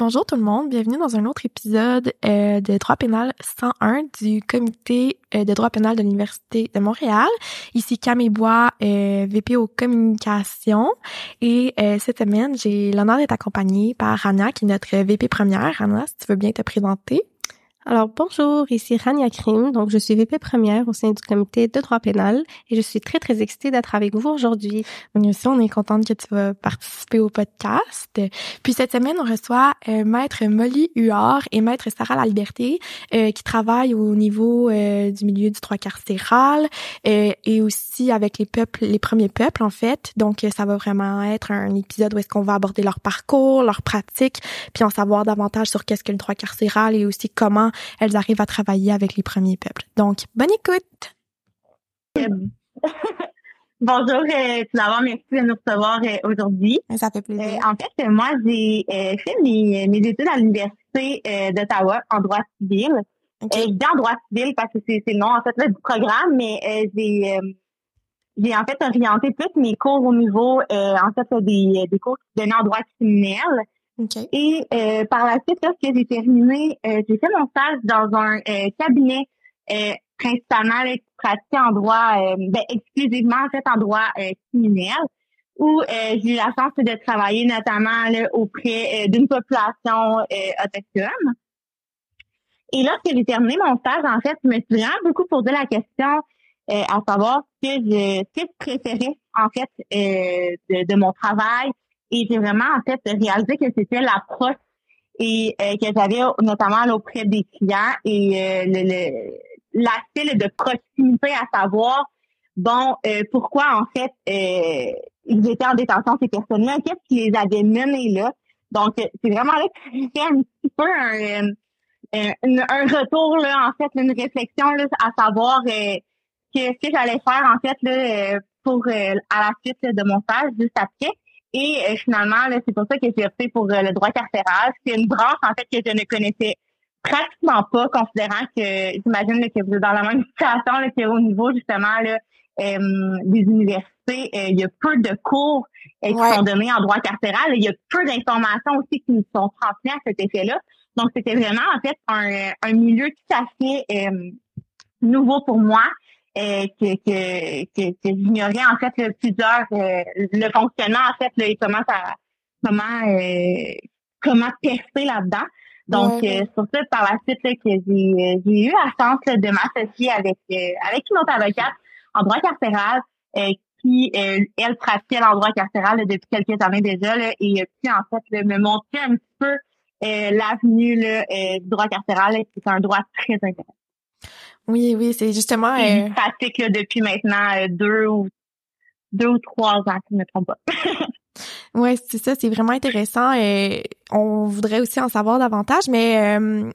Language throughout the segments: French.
Bonjour tout le monde, bienvenue dans un autre épisode euh, de droit pénal 101 du comité euh, de droit pénal de l'Université de Montréal. Ici Camille Bois, euh, VP aux communications. Et cette semaine, j'ai l'honneur d'être accompagnée par Rania, qui est notre VP première. Rania, si tu veux bien te présenter. Alors bonjour, ici Rania Krim, donc je suis VP première au sein du comité de droit pénal et je suis très très excitée d'être avec vous aujourd'hui. Nous aussi, on est contente que tu vas participer au podcast. Puis cette semaine, on reçoit euh, maître Molly Huard et maître Sarah La Liberté euh, qui travaillent au niveau euh, du milieu du droit carcéral et aussi avec les peuples, les premiers peuples en fait. Donc ça va vraiment être un épisode où est-ce qu'on va aborder leur parcours, leur pratique, puis en savoir davantage sur qu'est-ce que le droit carcéral et aussi comment elles arrivent à travailler avec les premiers peuples. Donc, bonne écoute! Bonjour, euh, tout d'abord, merci de nous recevoir euh, aujourd'hui. Ça fait plaisir. Euh, en fait, moi, j'ai fait mes, mes, études à l'Université d'Ottawa en droit civil. Okay. je dis en droit civil parce que c'est le nom, en fait, là, du programme, mais j'ai j'ai en fait orienté tous mes cours au niveau, en fait, des, des cours qui donnaient en droit criminel. Et euh, par la suite, lorsque j'ai terminé, euh, j'ai fait mon stage dans un euh, cabinet principalement là, qui en droit, ben, exclusivement en fait en droit criminel, où j'ai eu la chance de travailler notamment là, auprès d'une population autochtone. Et lorsque j'ai terminé mon stage, en fait, je me suis vraiment beaucoup posé la question à savoir ce que je, ce que je préférais en fait de mon travail, et j'ai vraiment, en fait, réalisé que c'était l'approche et euh, que j'avais notamment auprès des clients et euh, le, l'aspect de proximité à savoir, bon, euh, pourquoi, en fait, euh, ils étaient en détention, ces personnes-là, qu'est-ce qui les avait menés là? Donc, c'est vraiment là que j'ai fait un petit peu un, un, retour, là, en fait, une réflexion là, à savoir euh, que, ce que j'allais faire, en fait, là, pour à la suite de mon stage, juste après. Et euh, finalement, c'est pour ça que j'ai opté pour euh, le droit carcéral. C'est une branche, en fait, que je ne connaissais pratiquement pas, considérant que j'imagine que vous êtes dans la même situation là, qu'au niveau, justement, là, euh, des universités. il y a peu de cours qui sont donnés en droit carcéral. Il y a peu d'informations aussi qui nous sont transmises à cet effet-là. Donc, c'était vraiment, en fait, un, un milieu tout à fait nouveau pour moi. Euh, que, que, que, que j'ignorais en fait le plusieurs euh, le fonctionnement en fait là, et comment ça comment euh, comment percer là-dedans. Donc sur ça par la suite là, que j'ai j'ai eu la chance de m'associer avec avec une autre avocate en droit carcéral qui elle pratiquait en droit carcéral depuis quelques années déjà là, et puis en fait me montrer un petit peu l'avenue du droit carcéral qui est un droit très intéressant. Oui, oui, c'est justement. Euh... pratique depuis maintenant euh, deux ou deux ou trois ans, si je ne me trompe pas. oui, c'est ça, c'est vraiment intéressant. Et on voudrait aussi en savoir davantage, mais euh,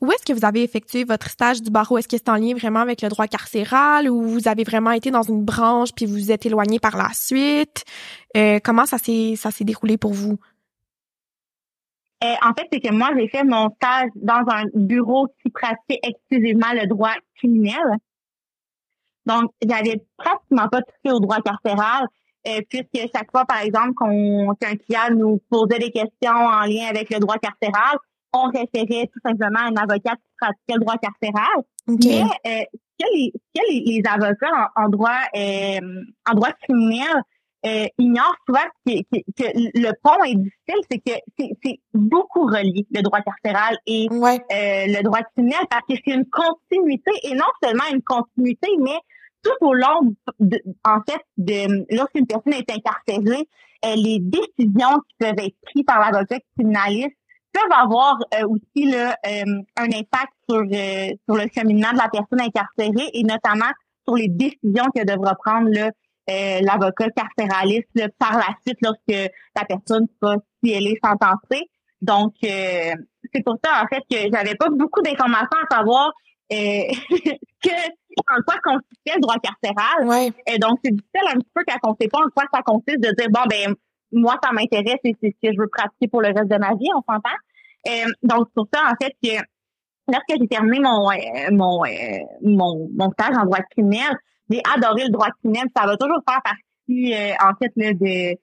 où est-ce que vous avez effectué votre stage du barreau? Est-ce que c'est en lien vraiment avec le droit carcéral ou vous avez vraiment été dans une branche puis vous vous êtes éloigné par la suite? Euh, comment ça s'est ça s'est déroulé pour vous? Euh, en fait, c'est que moi, j'ai fait mon stage dans un bureau qui pratiquait exclusivement le droit criminel. Donc, j'avais pratiquement pas touché au droit carcéral, euh, puisque chaque fois, par exemple, qu'un client nous posait des questions en lien avec le droit carcéral, on référait tout simplement à un avocat qui pratiquait le droit carcéral. Mais euh, ce que les, avocats en, droit en droit criminel euh, ignore souvent que, le pont est difficile, c'est que c'est beaucoup relié, le droit carcéral et euh, le droit criminel, parce que c'est une continuité, et non seulement une continuité, mais tout au long, de, en fait, de lorsqu'une personne est incarcérée, euh, les décisions qui peuvent être prises par l'avocat criminaliste peuvent avoir euh, aussi là, un impact sur, sur le cheminement de la personne incarcérée et notamment sur les décisions qu'elle devra prendre là, euh, l'avocat carcéraliste par la suite lorsque la personne sera si elle est sentencée. Donc euh, c'est pour ça en fait que j'avais pas beaucoup d'informations à savoir euh, que en quoi consistait le droit carcéral. Et donc c'est difficile un petit peu quand on sait pas en quoi ça consiste de dire bon ben moi ça m'intéresse et c'est ce que je veux pratiquer pour le reste de ma vie, on s'entend. Euh, donc pour ça en fait que lorsque j'ai terminé mon mon, mon mon stage en droit criminel, j'ai adoré le droit criminel. Ça va toujours faire partie, euh, en fait, là, de,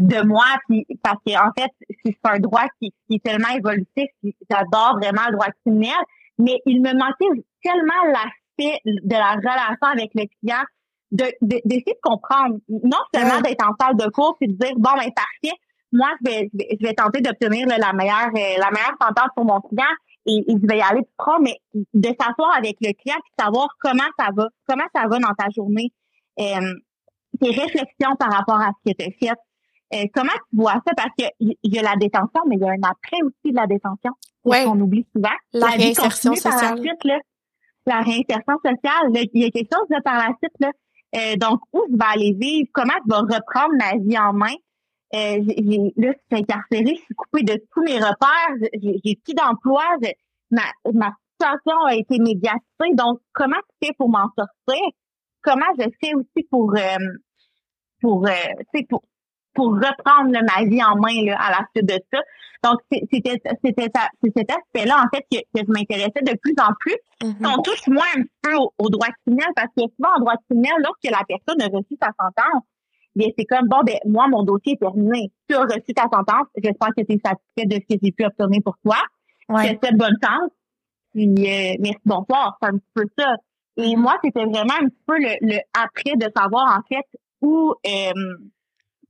de moi, puis parce que en fait, c'est un droit qui, est tellement évolutif, j'adore vraiment le droit criminel, mais il me manquait tellement l'aspect de la relation avec le client, de d'essayer de, comprendre, non seulement d'être en salle de cours puis de dire bon ben parfait, moi je vais je vais, tenter d'obtenir la meilleure la meilleure sentence pour mon client, et, je vais y aller plus près, mais de s'asseoir avec le client et savoir comment ça va, comment ça va dans ta journée, euh, tes réflexions par rapport à ce que tu as fait. Euh, comment tu vois ça? Parce qu'il y a la détention, mais il y a un après aussi de la détention. Ouais. On oublie souvent. La, réinsertion sociale. la, suite, là, la réinsertion sociale. il y a quelque chose là, par la suite. Là. Euh, donc, où je vais aller vivre? Comment je vais reprendre ma vie en main? Euh, j'ai, là, je suis incarcérée, je suis coupée de tous mes repères, j'ai, plus d'emploi, ma, ma situation a été médiatisée. Donc, comment tu fais pour m'en sortir? Comment je fais aussi pour euh, pour euh, pour pour reprendre ma vie en main là, à la suite de ça? Donc, c'était c'était cet aspect-là, en fait, que, que je m'intéressais de plus en plus. Mm-hmm. On touche moins un peu au, droit criminel parce que souvent, en droit criminel, lorsque la personne a reçu sa sentence, c'est comme, bon, ben, moi, mon dossier est terminé. Tu as reçu ta sentence. J'espère que tu es satisfait de ce que j'ai pu obtenir pour toi. Ouais. C'est bonne chance. Puis, euh, merci, bonsoir. C'est un petit peu ça. Et moi, c'était vraiment un petit peu le, le, après de savoir, en fait, où, euh,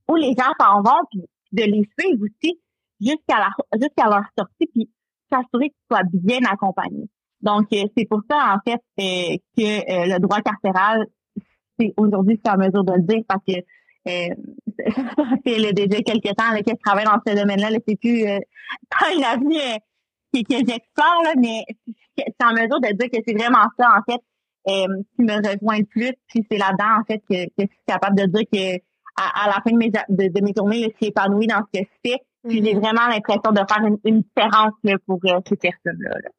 où les gens s'en vont, puis de les suivre aussi jusqu'à la, jusqu'à leur sortie, puis s'assurer qu'ils soient bien accompagnés. Donc, euh, c'est pour ça, en fait, euh, que le droit carcéral, c'est aujourd'hui, c'est à mesure de le dire, parce que euh, fait déjà quelques temps que je travaille dans ce domaine-là. Là, c'est plus euh, pas une avenue euh, que, que j'explore, mais c'est en mesure de dire que c'est vraiment ça, en fait, euh, qui me rejoint le plus. Puis c'est là-dedans, en fait, que, que, je suis capable de dire que à, la fin de mes, de, de mes journées, je suis épanouie dans ce que je fais. Puis j'ai mm-hmm. vraiment l'impression de faire une, une différence là, pour ces personnes-là. là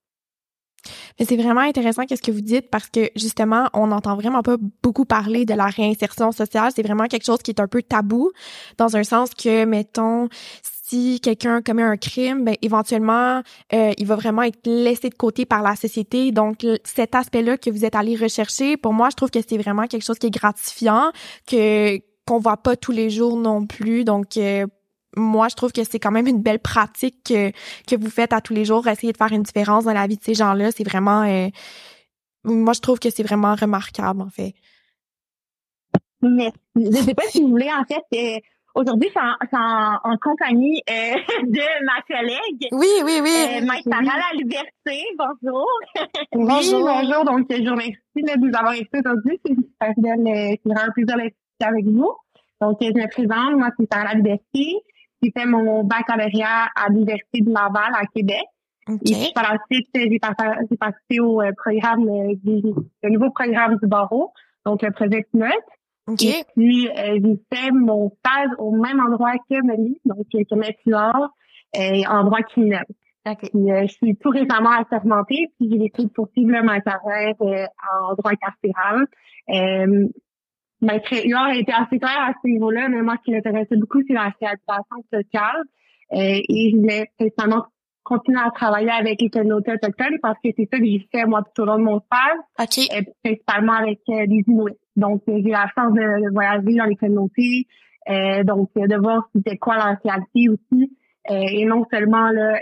c'est vraiment intéressant qu'est-ce que vous dites parce que justement, on n'entend vraiment pas beaucoup parler de la réinsertion sociale. C'est vraiment quelque chose qui est un peu tabou dans un sens que, mettons, si quelqu'un commet un crime, ben éventuellement, euh, il va vraiment être laissé de côté par la société. Donc, cet aspect-là que vous êtes allé rechercher, pour moi, je trouve que c'est vraiment quelque chose qui est gratifiant, que qu'on voit pas tous les jours non plus. Donc, euh, moi, je trouve que c'est quand même une belle pratique que, que vous faites à tous les jours, essayer de faire une différence dans la vie de ces gens-là. C'est vraiment, euh, moi, je trouve que c'est vraiment remarquable, en fait. Merci. Je sais pas si vous voulez, en fait, euh, aujourd'hui, c'est en, en, compagnie euh, de ma collègue. Oui, oui, oui. Euh, Maître La Liberté. Bonjour. bonjour. bonjour. Donc, je vous remercie de nous avoir été aujourd'hui. C'est un plaisir d'être avec vous. Donc, je me présente. Moi, c'est Sarah La Liberté. J'ai fait mon baccalauréat à l'Université de Laval à Québec. Et puis, par la suite, j'ai participé au euh, programme euh, du le nouveau programme du barreau, donc le projet Note. Et puis, euh, j'ai fait mon stage au même endroit que Melly, donc que Maître et en droit criminel. Puis, je suis tout récemment assermentée, puis j'ai décidé de poursuivre ma carrière en droit carcéral. Huard a été assez clair à ce niveau-là, mais moi, ce qui m'intéressait beaucoup, c'est la réhabilitation sociale. Euh, et je voulais principalement continuer à travailler avec les communautés autochtones parce que c'est ça que j'ai fait, moi, tout au long de mon stage. Euh, principalement avec euh, les Inuits. Donc, j'ai eu la chance de, voyager dans les communautés, donc de voir c'était quoi la réalité aussi. et non seulement là,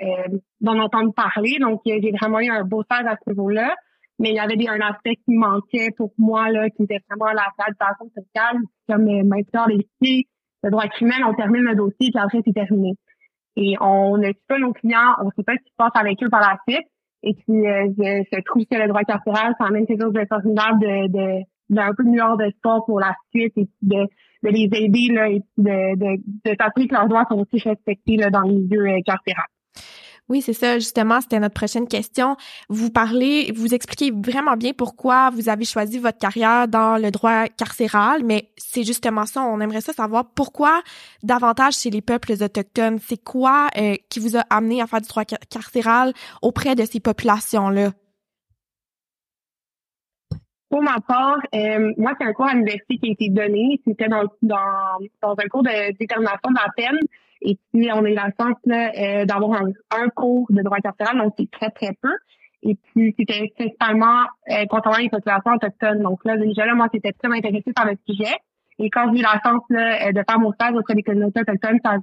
d'en entendre parler. Donc, j'ai vraiment eu un beau stage à ce niveau-là mais il y avait un aspect qui manquait pour moi, là, qui était vraiment la façon sociale, comme euh, maintenant les filles, le droit criminel, on termine le dossier, puis après, c'est terminé. Et on ne suit pas nos clients, on ne sait pas ce qui se passe avec eux par la suite. Et puis, euh, je, trouve que le droit carcéral, ça amène quelque chose de formidable de, de, d'un peu mieux de sport pour la suite et de, de les aider là, et de, de, de s'assurer que leurs droits sont aussi respectés là, dans le milieu euh, carcéral. Oui, c'est ça. Justement, c'était notre prochaine question. Vous parlez, vous expliquez vraiment bien pourquoi vous avez choisi votre carrière dans le droit carcéral, mais c'est justement ça. On aimerait ça savoir pourquoi davantage chez les peuples autochtones. C'est quoi euh, qui vous a amené à faire du droit carcéral auprès de ces populations-là? Pour ma part, euh, moi, c'est un cours à l'université qui a été donné. C'était dans, dans, dans un cours de détermination de peine. Et puis, on a eu la chance euh, d'avoir un, cours de droit carcéral, donc c'est très, très peu. Et puis, c'était principalement euh, concernant les populations autochtones. Donc là, déjà là, moi, j'étais très intéressée par le sujet. Et quand j'ai eu la chance là, de faire mon stage auprès des communautés autochtones, ça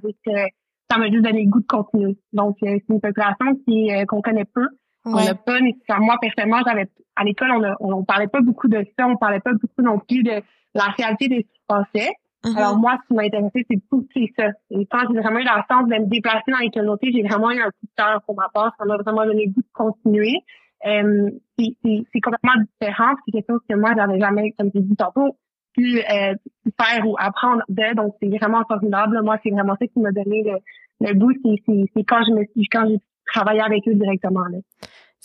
m'a juste donné le goût de continuer. Donc, c'est une population qui qu'on connaît peu. On n'a pas nécessairement, moi personnellement, j'avais à l'école, on, on, parlait pas beaucoup de ça, on parlait pas beaucoup non plus de la réalité des Français. Mm-hmm. Alors moi, ce qui m'a intéressé, c'est tout ça. Et quand j'ai vraiment eu la chance de me déplacer dans les communautés, j'ai vraiment eu un coup de cœur pour ma part. Ça m'a vraiment donné le goût de continuer. Euh, c'est complètement différent. C'est quelque chose que moi, j'avais jamais, comme j'ai dit tantôt, pu euh, faire ou apprendre de. Donc, c'est vraiment formidable. Moi, c'est vraiment ça qui m'a donné le, le goût. C'est quand je me suis, quand j'ai travaillé avec eux directement. Là.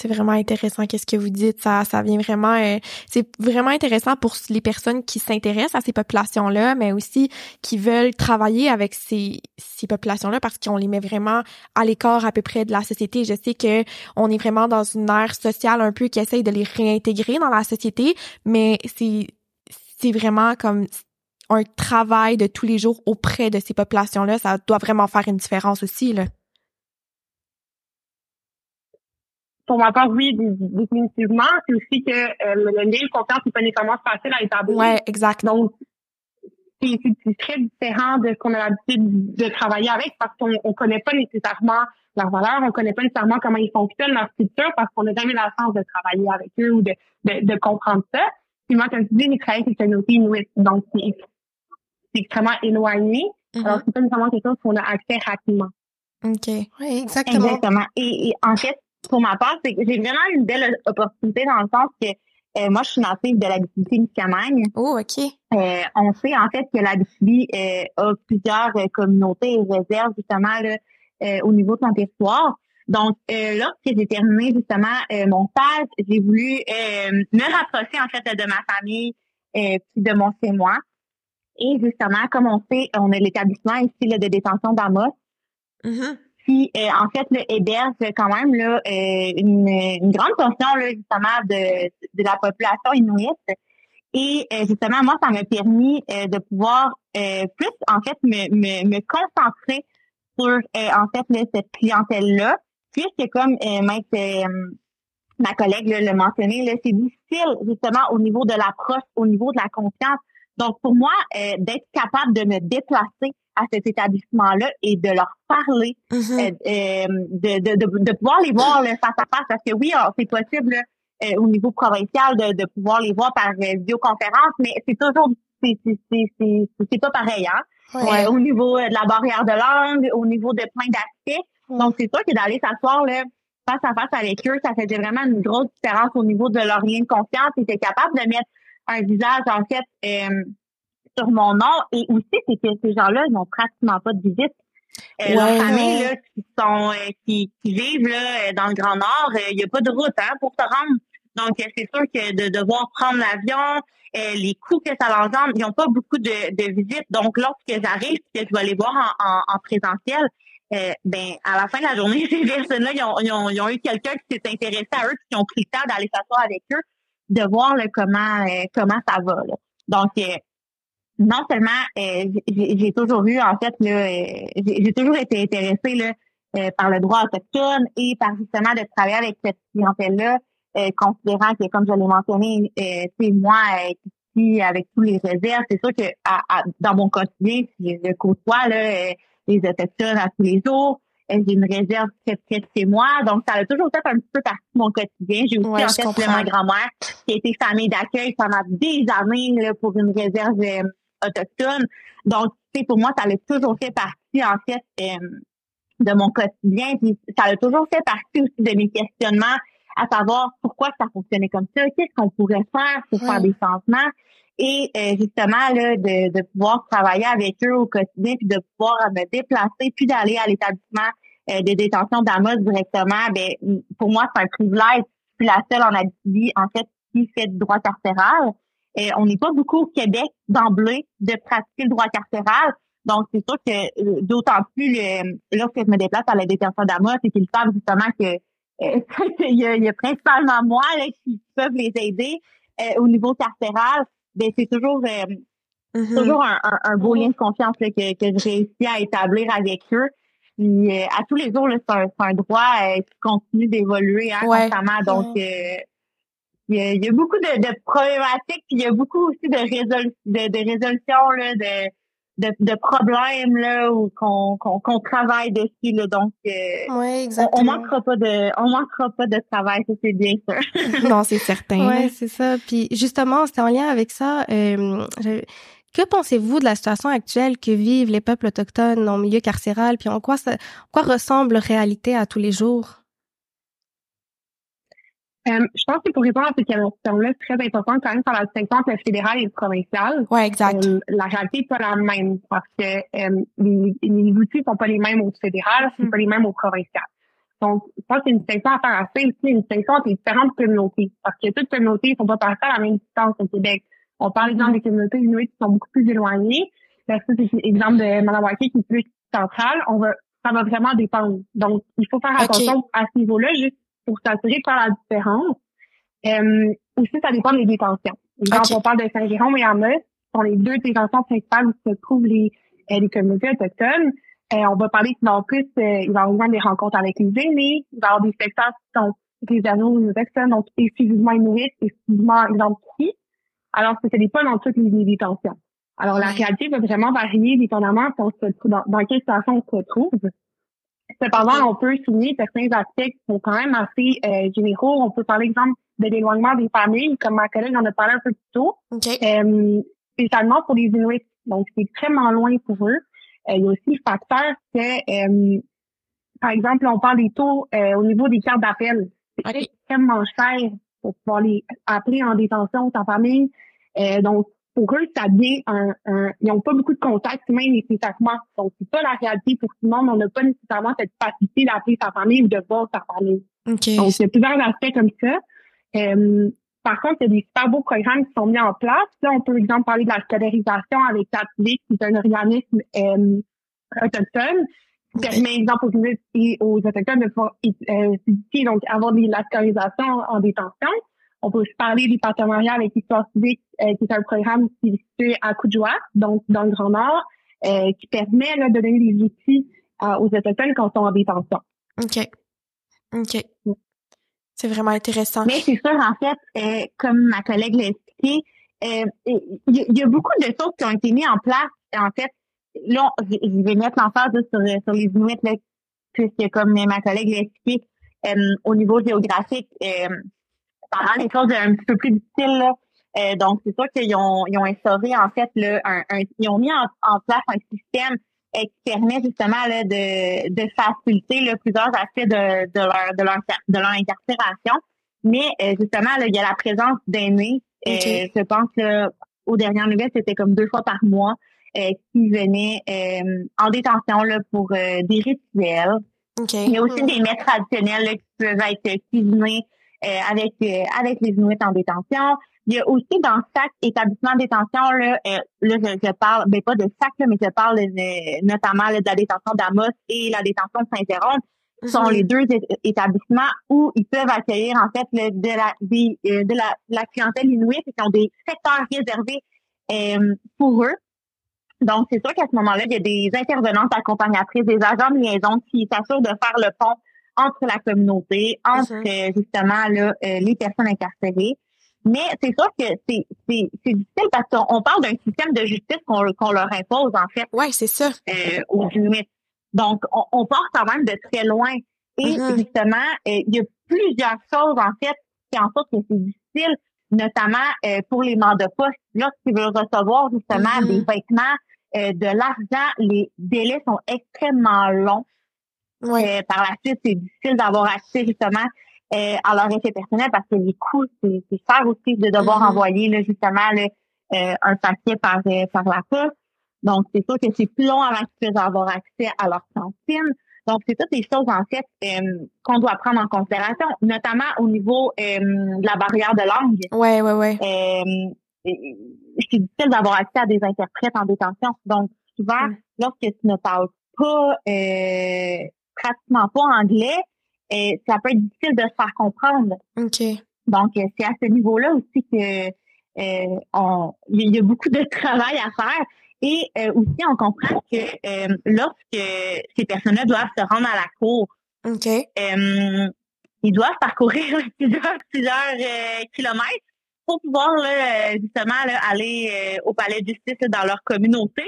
C'est vraiment intéressant qu'est-ce que vous dites. Ça, ça vient vraiment, euh, c'est vraiment intéressant pour les personnes qui s'intéressent à ces populations-là, mais aussi qui veulent travailler avec ces, ces populations-là parce qu'on les met vraiment à l'écart à peu près de la société. Je sais que on est vraiment dans une ère sociale un peu qui essaye de les réintégrer dans la société, mais c'est, c'est vraiment comme un travail de tous les jours auprès de ces populations-là. Ça doit vraiment faire une différence aussi, là. Pour ma part, oui, définitivement. C'est aussi que euh, le lien de confiance n'est pas nécessairement facile à établir. Ouais, exact. Donc, c'est très différent de ce qu'on a l'habitude de travailler avec parce qu'on ne connaît pas nécessairement leurs valeurs, on connaît pas nécessairement comment ils fonctionnent, leur structure, parce qu'on n'a jamais la chance de travailler avec eux ou de, de, de comprendre ça. Puis moi, comme tu dis, j'ai travaillé avec les communautés inuit, donc c'est extrêmement éloigné. Mm-hmm. Alors, c'est pas nécessairement quelque chose qu'on a accès rapidement. OK. Oui, exactement. Exactement. Et, et en fait, pour ma part, c'est que j'ai vraiment une belle opportunité dans le sens que euh, moi, je suis native de la Miscamingue. Oh, OK. Euh, on sait en fait que la euh, a plusieurs euh, communautés et réserves justement là, au niveau de son territoire. Donc, lorsque j'ai terminé justement mon stage, j'ai voulu me rapprocher en fait de ma famille puis de mon chez moi. Et justement, comme on sait, on a l'établissement ici là, de détention d'Amos. Mm-hmm qui euh, en fait le héberge quand même là euh, une, grande portion là, justement de, de la population inuite. Et euh, justement, moi, ça m'a permis de pouvoir plus en fait me, me, me concentrer sur en fait cette clientèle-là, puisque comme ma collègue le mentionnait, c'est difficile justement au niveau de l'approche, au niveau de la confiance. Donc pour moi, d'être capable de me déplacer à cet établissement-là et de leur parler, mm-hmm. euh, euh, de, de, de, de, pouvoir les voir là, face à face. Parce que oui, c'est possible euh, au niveau provincial de, de pouvoir les voir par vidéoconférence, mais c'est toujours c'est pas pareil hein. au niveau de la barrière de langue, au niveau de plein d'aspects. Donc c'est sûr que d'aller s'asseoir là face à face avec eux, ça faisait vraiment une grosse différence au niveau de leur lien de confiance. Ils étaient capables de mettre un visage en fait sur mon nom. Et aussi, c'est que ces gens-là, ils n'ont pratiquement pas de visite. Euh, leurs familles là, qui sont euh, qui, qui, vivent là, euh, dans le Grand Nord, il n'y a pas de route hein, pour se rendre. Donc, c'est sûr que de devoir prendre l'avion, les coûts que ça engendre, ils n'ont pas beaucoup de, de visites. Donc, lorsque j'arrive, que je vais les voir en, en, en présentiel, ben à la fin de la journée, ces personnes-là, ils ont, ils, ont, ils ont, eu quelqu'un qui s'est intéressé à eux, qui ont pris le temps d'aller s'asseoir avec eux, de voir là, comment comment ça va. Là. Donc, non seulement euh, j'ai toujours eu en fait euh, j'ai toujours été intéressée là, euh, par le droit autochtone et par justement de travailler avec cette clientèle là, considérant que comme je l'ai mentionné, c'est moi ici avec tous les réserves, c'est sûr que dans mon quotidien, je côtoie là, les autochtones à tous les jours. J'ai une réserve très près de chez moi, donc ça a toujours fait un petit peu partie de mon quotidien. J'ai aussi en fait ma grand-mère qui a été famille d'accueil pendant des années là, pour une réserve autochtone. Donc, tu sais, pour moi, ça a toujours fait partie, en fait, euh, de mon quotidien. Puis ça a toujours fait partie aussi de mes questionnements, à savoir pourquoi ça fonctionnait comme ça, qu'est-ce qu'on pourrait faire pour faire des changements. Et euh, justement, là, de, de pouvoir travailler avec eux au quotidien, puis de pouvoir me déplacer, puis d'aller à l'établissement euh, de détention d'Amos directement, ben pour moi, c'est un privilège. Je suis la seule en Abitibi, en fait, qui fait du droit carcéral. Et on n'est pas beaucoup au Québec d'emblée de pratiquer le droit carcéral. Donc, c'est sûr que euh, d'autant plus le, lorsque je me déplace à la détention d'Amos, c'est qu'ils savent justement que euh, il, y a, il, y a, principalement moi là, qui peuvent les aider euh, au niveau carcéral. Ben, c'est toujours mm-hmm. toujours un, un, beau lien de confiance là, que, que je réussis à établir avec eux. Puis, à tous les jours, c'est un, un, droit qui continue d'évoluer hein, constamment. Donc, il y a, beaucoup de, de, problématiques, puis il y a beaucoup aussi de, résol de, de résolutions là, de, de, de problèmes là ou qu'on qu'on travaille dessus là. Donc euh, ouais, exactement. On, on, manquera pas de on manquera pas de travail ça c'est bien sûr. Non c'est certain ouais c'est ça. Puis justement c'est en lien avec ça euh, que pensez-vous de la situation actuelle que vivent les peuples autochtones en milieu carcéral? Puis en quoi ça en quoi ressemble la réalité à tous les jours? Euh, je pense que pour répondre à cette question-là, c'est très important quand même faire la distinction entre le fédéral et le provincial. Oui, exact. Euh, la réalité n'est pas la même parce que euh, les, les, outils sont pas les mêmes au fédéral, sont mm. pas les mêmes au provincial. Donc, je pense qu'il y a une distinction à faire assez aussi, une distinction entre les différentes communautés. Parce que toutes les communautés ne sont pas parties à la même distance au Québec. On parle exemple des communautés inuites qui sont beaucoup plus éloignées. Là, c'est l'exemple de Manawaki qui est plus central. On va, ça va vraiment dépendre. Donc, il faut faire attention à ce niveau-là, juste pour s'assurer de faire la différence. Euh, aussi, ça dépend des détentions. Quand on parle de Saint-Jérôme et Amos, sont les deux détentions principales où se trouvent les, euh, les communautés autochtones. Euh, on va parler en plus, euh, il va y avoir des rencontres avec les aînés, il va y avoir des secteurs qui sont réservés aux autochtones, donc exclusivement inuits, exclusivement identifiés. Alors, ce n'est pas dans toutes les, détentions. Alors, la réalité va vraiment varier dépendamment dans, dans quelle situation on se trouve. Cependant, on peut souligner certains aspects qui sont quand même assez euh, généraux. On peut parler, exemple, de l'éloignement des familles, comme ma collègue en a parlé un peu plus tôt. Euh, spécialement pour les Inuits. Donc, c'est extrêmement loin pour eux. Euh, il y a aussi le facteur que, euh, par exemple, on parle des taux au niveau des cartes d'appel. C'est extrêmement cher pour pouvoir les appeler en détention sa famille. donc, pour eux, ça devient un, un ils n'ont pas beaucoup de contacts humains nécessairement. Donc, c'est pas la réalité pour tout le monde. On n'a pas nécessairement cette facilité d'appeler sa famille ou de voir sa famille. Okay. Donc, il y a plusieurs aspects comme ça. Euh, par contre, il y a des super beaux programmes qui sont mis en place. Là, on peut, par exemple, parler de la scolarisation avec TAPLIC, qui est un organisme euh, autochtone, permet, exemple, aux, et aux autochtones de pouvoir euh, donc avoir de la scolarisation en détention. On peut aussi parler du partenariat avec l'Histoire civique, euh, qui est un programme qui est situé à Coudjoie, donc dans le Grand Nord, euh, qui permet là, de donner des outils euh, aux Autochtones quand ils sont en détention. OK. OK. C'est vraiment intéressant. Mais c'est sûr, en fait, comme ma collègue l'a expliqué, il y, a beaucoup de choses qui ont été mises en place. En fait, là, je vais mettre l'emphase sur, sur les Inuits, là, puisque comme ma collègue l'a expliqué, au niveau géographique, ça rend les choses un petit peu plus difficiles. Euh, donc, c'est sûr qu'ils ont, ils ont instauré, en fait, là, un, ils ont mis en, place un système qui permet justement là, de, de faciliter là, plusieurs aspects de, de, leur, de, leur, de leur incarcération. Mais euh, justement, là, il y a la présence d'aînés. Euh, je pense que aux dernières nouvelles, c'était comme deux fois par mois qui venaient en détention là, pour des rituels. Il y a aussi des mets traditionnels là, qui peuvent être cuisinés euh, avec euh, avec les Inuits en détention. Il y a aussi dans chaque établissement de détention, là, euh, là je, parle, ben pas de chaque, mais je parle notamment de la détention d'Amos et la détention de Saint-Jérôme, Ce sont mhm. les deux établissements où ils peuvent accueillir en fait le, de la de la, la clientèle inuit qui ont des secteurs réservés pour eux. Donc, c'est sûr qu'à ce moment-là, il y a des intervenantes accompagnatrices, des agents de liaison qui s'assurent de faire le pont entre la communauté, entre euh, justement là, euh, les personnes incarcérées. Mais c'est sûr que c'est difficile parce qu'on parle d'un système de justice qu'on qu'on leur impose, en fait. Oui, c'est ça. Euh, aux Donc, on, on, part quand même de très loin. Et mm-hmm. justement, euh, il y a plusieurs choses, en fait, qui en sorte que c'est difficile, notamment pour les mandats poste. Lorsqu'ils veulent recevoir justement mm-hmm. des vêtements, de l'argent, les délais sont extrêmement longs. Euh, par la suite, c'est difficile d'avoir accès justement euh, à leur effet personnel parce que les coûts, c'est cher aussi de devoir mm-hmm. envoyer là, justement euh, un papier par, par la poste. Donc, c'est sûr que c'est plus long avant qu'ils puissent avoir accès à leur cantine. Donc, c'est toutes des choses, en fait, qu'on doit prendre en considération, notamment au niveau de la barrière de langue. Ouais, ouais, ouais. C'est difficile d'avoir accès à des interprètes en détention. Donc, souvent, mm. lorsque tu ne parles pas pratiquement pas anglais, et ça peut être difficile de se faire comprendre. OK. Donc, euh, c'est à ce niveau-là aussi que euh, on, il y a beaucoup de travail à faire. Et euh, aussi, on comprend que lorsque ces personnes-là doivent se rendre à la cour, OK. ils doivent parcourir plusieurs, plusieurs kilomètres pour pouvoir là, justement aller au palais de justice dans leur communauté.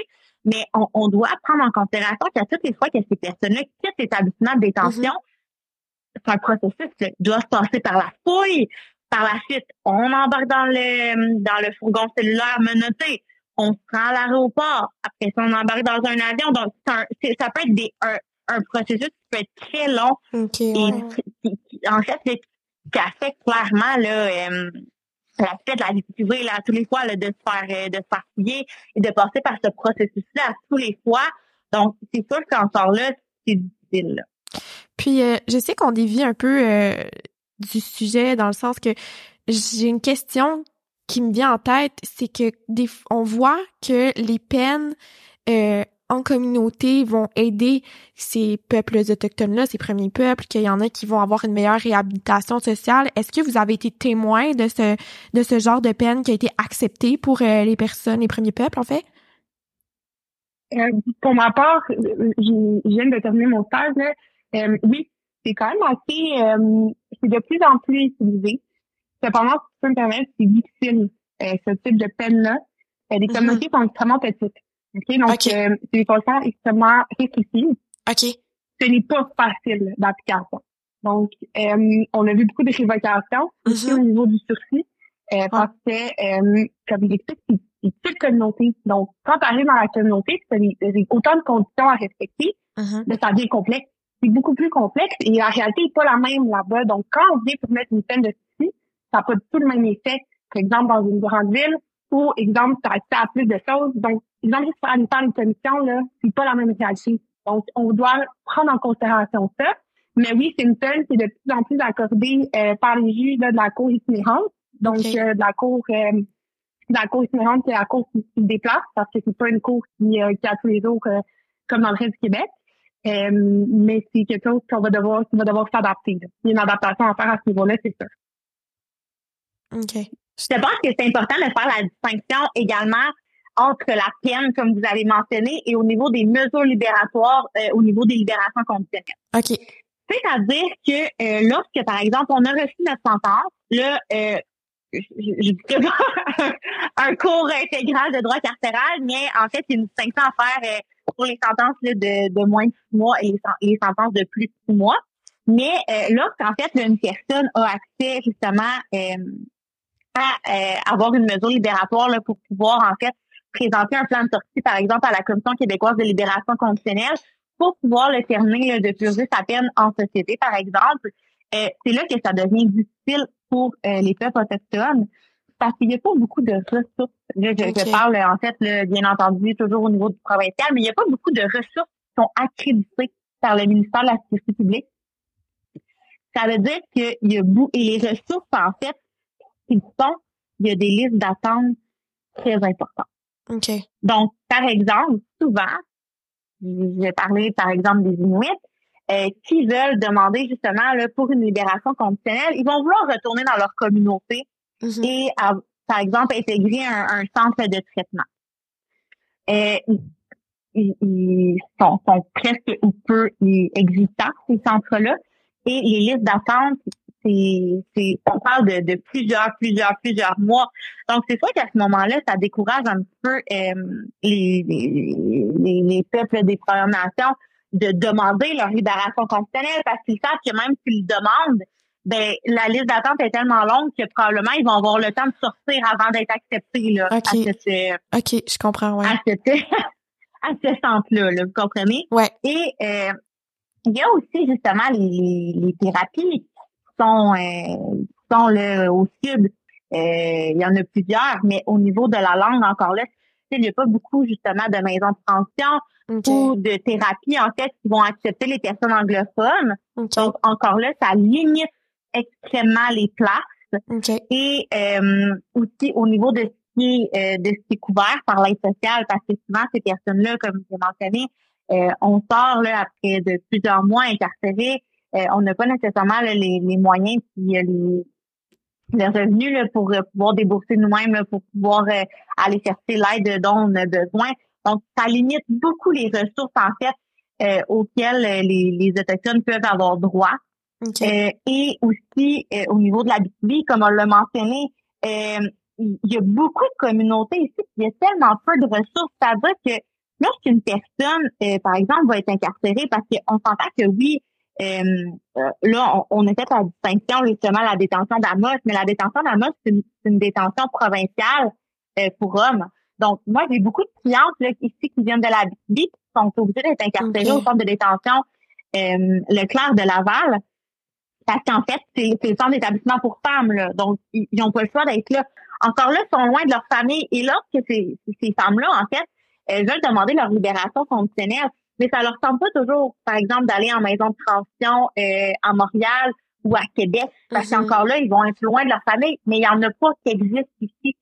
Mais on, on, doit prendre en considération qu'à toutes les fois que ces personnes-là quittent l'établissement de détention, mm-hmm. c'est un processus qui doit se passer par la fouille. Par la suite, on embarque dans le dans le fourgon cellulaire menotté. On se rend à l'aéroport. Après ça, on embarque dans un avion. Donc, un, ça peut être des, un, un, processus qui peut être très long. et en fait, qui affecte clairement là, euh, l'aspect de la vie là, tous les fois là, de se faire euh, de se faire fouiller et de passer par ce processus-là tous les fois. Donc, c'est sûr qu'encore là, c'est difficile. Là. Puis, euh, je sais qu'on dévie un peu euh, du sujet dans le sens que j'ai une question qui me vient en tête, c'est que des, on voit que les peines euh, en communauté vont aider ces peuples autochtones-là, ces premiers peuples, qu'il y en a qui vont avoir une meilleure réhabilitation sociale. Est-ce que vous avez été témoin de ce de ce genre de peine qui a été accepté pour euh, les personnes, les premiers peuples, en fait? Euh, pour ma part, je viens de terminer mon stage. Euh, oui, c'est quand même assez, c'est de plus en plus utilisé. Cependant, si tu peux me permettre, c'est difficile, ce type de peine-là. les mm-hmm. communautés sont extrêmement petites. OK? Donc, euh, c'est des fonctions extrêmement restrictives. OK. Ce n'est pas facile d'application. Donc, euh, on a vu beaucoup de révocations mm-hmm. au niveau du sursis euh, parce que, euh, comme il explique, c'est une communauté. Donc, quand tu arrives dans la communauté, as, autant de conditions à respecter, mm-hmm. mais ça devient complexe. C'est beaucoup plus complexe et la réalité n'est pas la même là-bas. Donc, quand on vient pour mettre une peine de sursis, ça n'a pas du tout le même effet par exemple dans une grande ville ou, exemple, tu as accès à plus de choses. Donc, exemple, juste une faire une commission, là, c'est pas la même réalité. Donc, on doit prendre en considération ça. Mais oui, c'est une peine qui est de plus en plus accordée euh, par les juges de la Cour itinérante. Donc, euh, de la Cour euh, de la Cour itinérante, c'est la Cour qui, se déplace parce que c'est pas une Cour qui, qui a tous les jours comme dans le reste du Québec. mais c'est quelque chose qu'on va devoir, va devoir s'adapter. Il y a une adaptation à faire à ce niveau-là, c'est sûr. OK. Je pense que c'est important de faire la distinction également entre la peine, comme vous avez mentionné, et au niveau des mesures libératoires, euh, au niveau des libérations conditionnelles. OK. C'est-à-dire que euh, lorsque, par exemple, on a reçu notre sentence, là, euh, je, je, un cours intégral de droit carcéral, mais en fait, il y a une distinction à faire pour les sentences de, de moins de six mois et les, sentences de plus de six mois. Mais lorsqu'en fait, une personne a accès justement à avoir une mesure libératoire là, pour pouvoir en fait présenter un plan de sortie, par exemple, à la Commission québécoise de libération conditionnelle pour pouvoir le terminer de purger sa peine en société, par exemple. Euh, c'est là que ça devient difficile pour euh, les peuples autochtones parce qu'il n'y a pas beaucoup de ressources. Là, je, parle en fait, bien entendu, toujours au niveau du provincial, mais il n'y a pas beaucoup de ressources qui sont accréditées par le ministère de la Sécurité publique. Ça veut dire qu'il y a beaucoup, et les ressources, en fait, ils sont, il y a des listes d'attente très importantes. Okay. Donc, par exemple, souvent, je vais parler par exemple des Inuits, euh, qui veulent demander justement là, pour une libération conditionnelle, ils vont vouloir retourner dans leur communauté mm-hmm. et, par exemple, intégrer un, centre de traitement. Euh, ils, ils sont, sont, presque ou peu existants, ces centres-là, et les listes d'attente c'est, on parle de, de, plusieurs, plusieurs, plusieurs mois. Donc, c'est sûr qu'à ce moment-là, ça décourage un peu euh, les, les, les, peuples des Premières Nations de demander leur libération conditionnelle parce qu'ils savent que même s'ils demandent, ben la liste d'attente est tellement longue que probablement ils vont avoir le temps de sortir avant d'être acceptés là. À ok, je comprends. Ouais. À, à ce centre-là, là, vous comprenez? Ouais. Et euh, il y a aussi justement les, les thérapies sont, euh, sont là, au sud. Euh, il y en a plusieurs, mais au niveau de la langue, encore là, il n'y a pas beaucoup justement de maisons de pension ou de thérapie, en fait, qui vont accepter les personnes anglophones. Donc, encore là, ça limite extrêmement les places. Et euh, aussi au niveau de ce qui est, de ce qui est couvert par l'aide sociale, parce que souvent, ces personnes-là, comme j'ai mentionné, on sort là, après de plusieurs mois incarcérés, euh, on n'a pas nécessairement les, les, moyens puis euh, les, les revenus là, pour euh, pouvoir débourser nous-mêmes, pour pouvoir aller chercher l'aide dont on a besoin. Donc, ça limite beaucoup les ressources, en fait, auxquelles les, les Autochtones peuvent avoir droit. Euh, et aussi euh, au niveau de la BTB, comme on l'a mentionné, euh, il y a beaucoup de communautés ici, il y a tellement peu de ressources. C'est-à-dire que lorsqu'une personne, par exemple, va être incarcérée, parce qu'on s'entend que oui, là, on, a fait la distinction justement la détention d'Amos, mais la détention d'Amos, c'est une, détention provinciale pour hommes. Donc, moi, j'ai beaucoup de clientes là, ici qui viennent de la BTB qui sont obligées d'être incarcérées au centre de détention Leclerc de Laval parce qu'en fait, c'est le centre d'établissement pour femmes, là. Donc, ils n'ont pas le choix d'être là. Encore là, ils sont loin de leur famille. Et lorsque ces, ces femmes-là, en fait, elles veulent demander leur libération conditionnelle, mais ça leur semble pas toujours, par exemple, d'aller en maison de transition euh, à Montréal ou à Québec, parce mm-hmm. qu'encore là, ils vont être loin de leur famille, mais il y en a pas qui existent ici.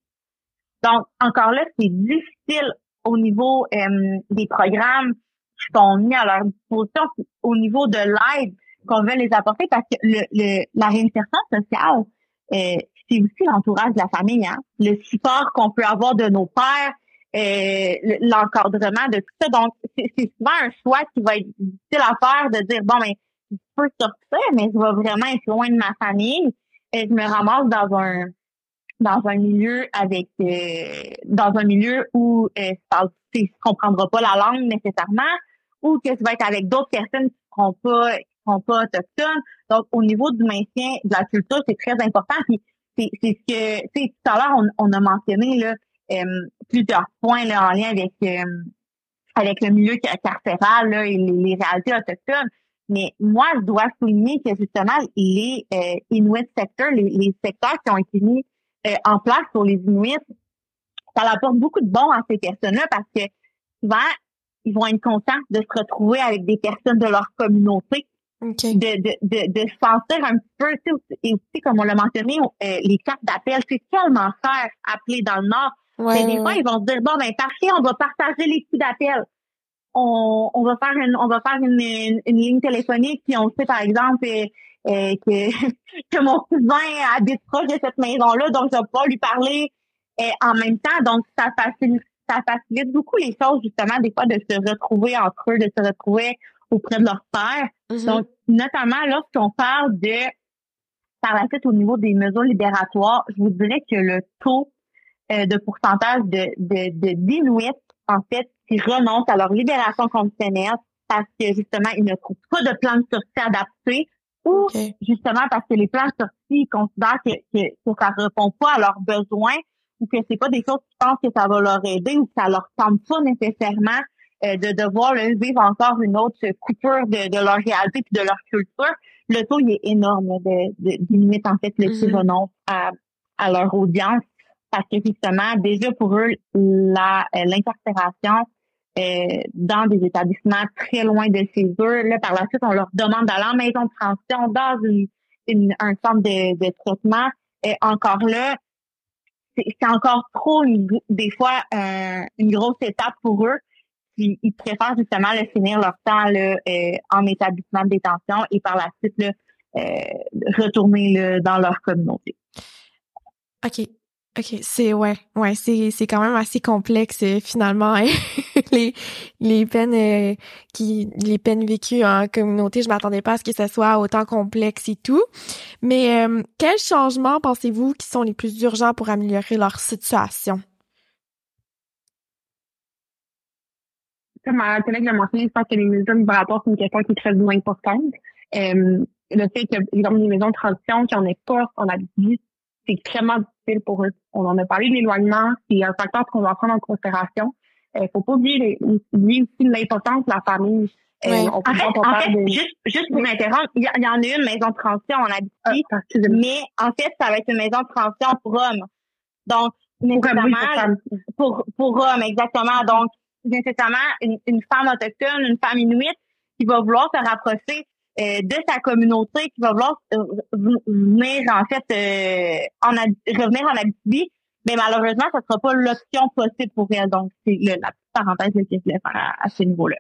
Donc, encore là, c'est difficile au niveau euh, des programmes qui sont mis à leur disposition, au niveau de l'aide qu'on veut les apporter parce que le, le la réinsertion sociale, euh, c'est aussi l'entourage de la famille, hein? le support qu'on peut avoir de nos pères, l'encadrement de tout ça. Donc, c'est souvent un choix qui va être difficile à faire de dire, bon, mais je peux sortir, mais je vais vraiment être loin de ma famille. Et je me ramasse dans un dans un milieu avec euh, dans un milieu où euh, ne comprendra pas la langue nécessairement ou que tu vas être avec d'autres personnes qui ne seront pas sont pas autochtones. Donc, au niveau du maintien de la culture, c'est très important. C'est ce que, tu sais, tout à l'heure, on, on, a mentionné là, euh, plusieurs points là, en lien avec euh, avec le milieu carcéral là, et les, réalités autochtones. Mais moi, je dois souligner que justement, les euh, Inuit secteurs, les, les, secteurs qui ont été mis euh, en place pour les Inuits, ça apporte beaucoup de bon à ces personnes-là parce que souvent, ils vont être contents de se retrouver avec des personnes de leur communauté de, de, de, de sentir un petit peu, et aussi, comme on l'a mentionné, euh, les cartes d'appel, c'est tellement cher appeler dans le Nord. Mais des fois, ils vont se dire, bon, ben, parfait, on va partager les coûts d'appel. On, on va faire une, on va faire une, une, ligne téléphonique, puis on sait, par exemple, euh, euh que, que mon cousin habite proche de cette maison-là, donc je vais pas lui parler euh, en même temps. Donc, ça facilite, ça facilite beaucoup les choses, justement, des fois, de se retrouver entre eux, de se retrouver auprès de leur père. Mm-hmm. Donc, notamment lorsqu'on parle de, par la suite, au niveau des mesures libératoires, je vous dirais que le taux euh, de pourcentage de, de, d'Inuits, en fait, qui renoncent à leur libération conditionnelle parce que, justement, ils ne trouvent pas de plan de sortie adapté ou, justement, parce que les plans de sortie, considèrent que, que, que ça répond pas à leurs besoins ou que c'est pas des choses qui pensent que ça va leur aider ou que ça leur semble pas nécessairement euh, de devoir vivre encore une autre coupure de, de leur réalité puis de leur culture, le taux il est énorme de, de, en fait le mm à, à leur audience parce que justement déjà pour eux euh, l'incarcération euh, dans des établissements très loin de chez eux là par la suite on leur demande d'aller en maison de transition dans une, une un centre de, de traitement et encore là c'est encore trop des fois une grosse étape pour eux ils, préfèrent justement le finir leur temps là, euh, en établissement de détention et par la suite là, euh, retourner dans leur communauté. OK. OK, c'est ouais, ouais, c'est c'est quand même assez complexe euh, finalement hein. les les peines qui les peines vécues en communauté, je m'attendais pas à ce que ça soit autant complexe et tout. Mais quels changements pensez-vous qui sont les plus urgents pour améliorer leur situation? Comme ma collègue l'a mentionné, je pense que les mesures vibratoires, c'est une question qui est très importante. Euh, le fait que, exemple, les maisons de transition, en pas dit, c'est extrêmement difficile pour eux. On en a parlé de l'éloignement, c'est un facteur qu'on doit prendre en considération. Il euh, faut pas oublier, oublier aussi l'importance de la famille. Euh, en fait, juste, juste pour m'interrompre, il y, en a une maison de transition en Abitibi, ah, mais en fait, ça va être une maison de transition pour hommes. Donc, nécessairement, pour, pour, pour hommes, exactement. Donc, nécessairement une, une, femme autochtone, une femme inuite qui va vouloir se rapprocher euh, de sa communauté, qui va vouloir euh, venir en fait euh, en revenir en Abitibi, mais malheureusement, ça sera pas l'option possible pour elle. Donc, c'est la petite parenthèse que je voulais faire à, ce niveau-là.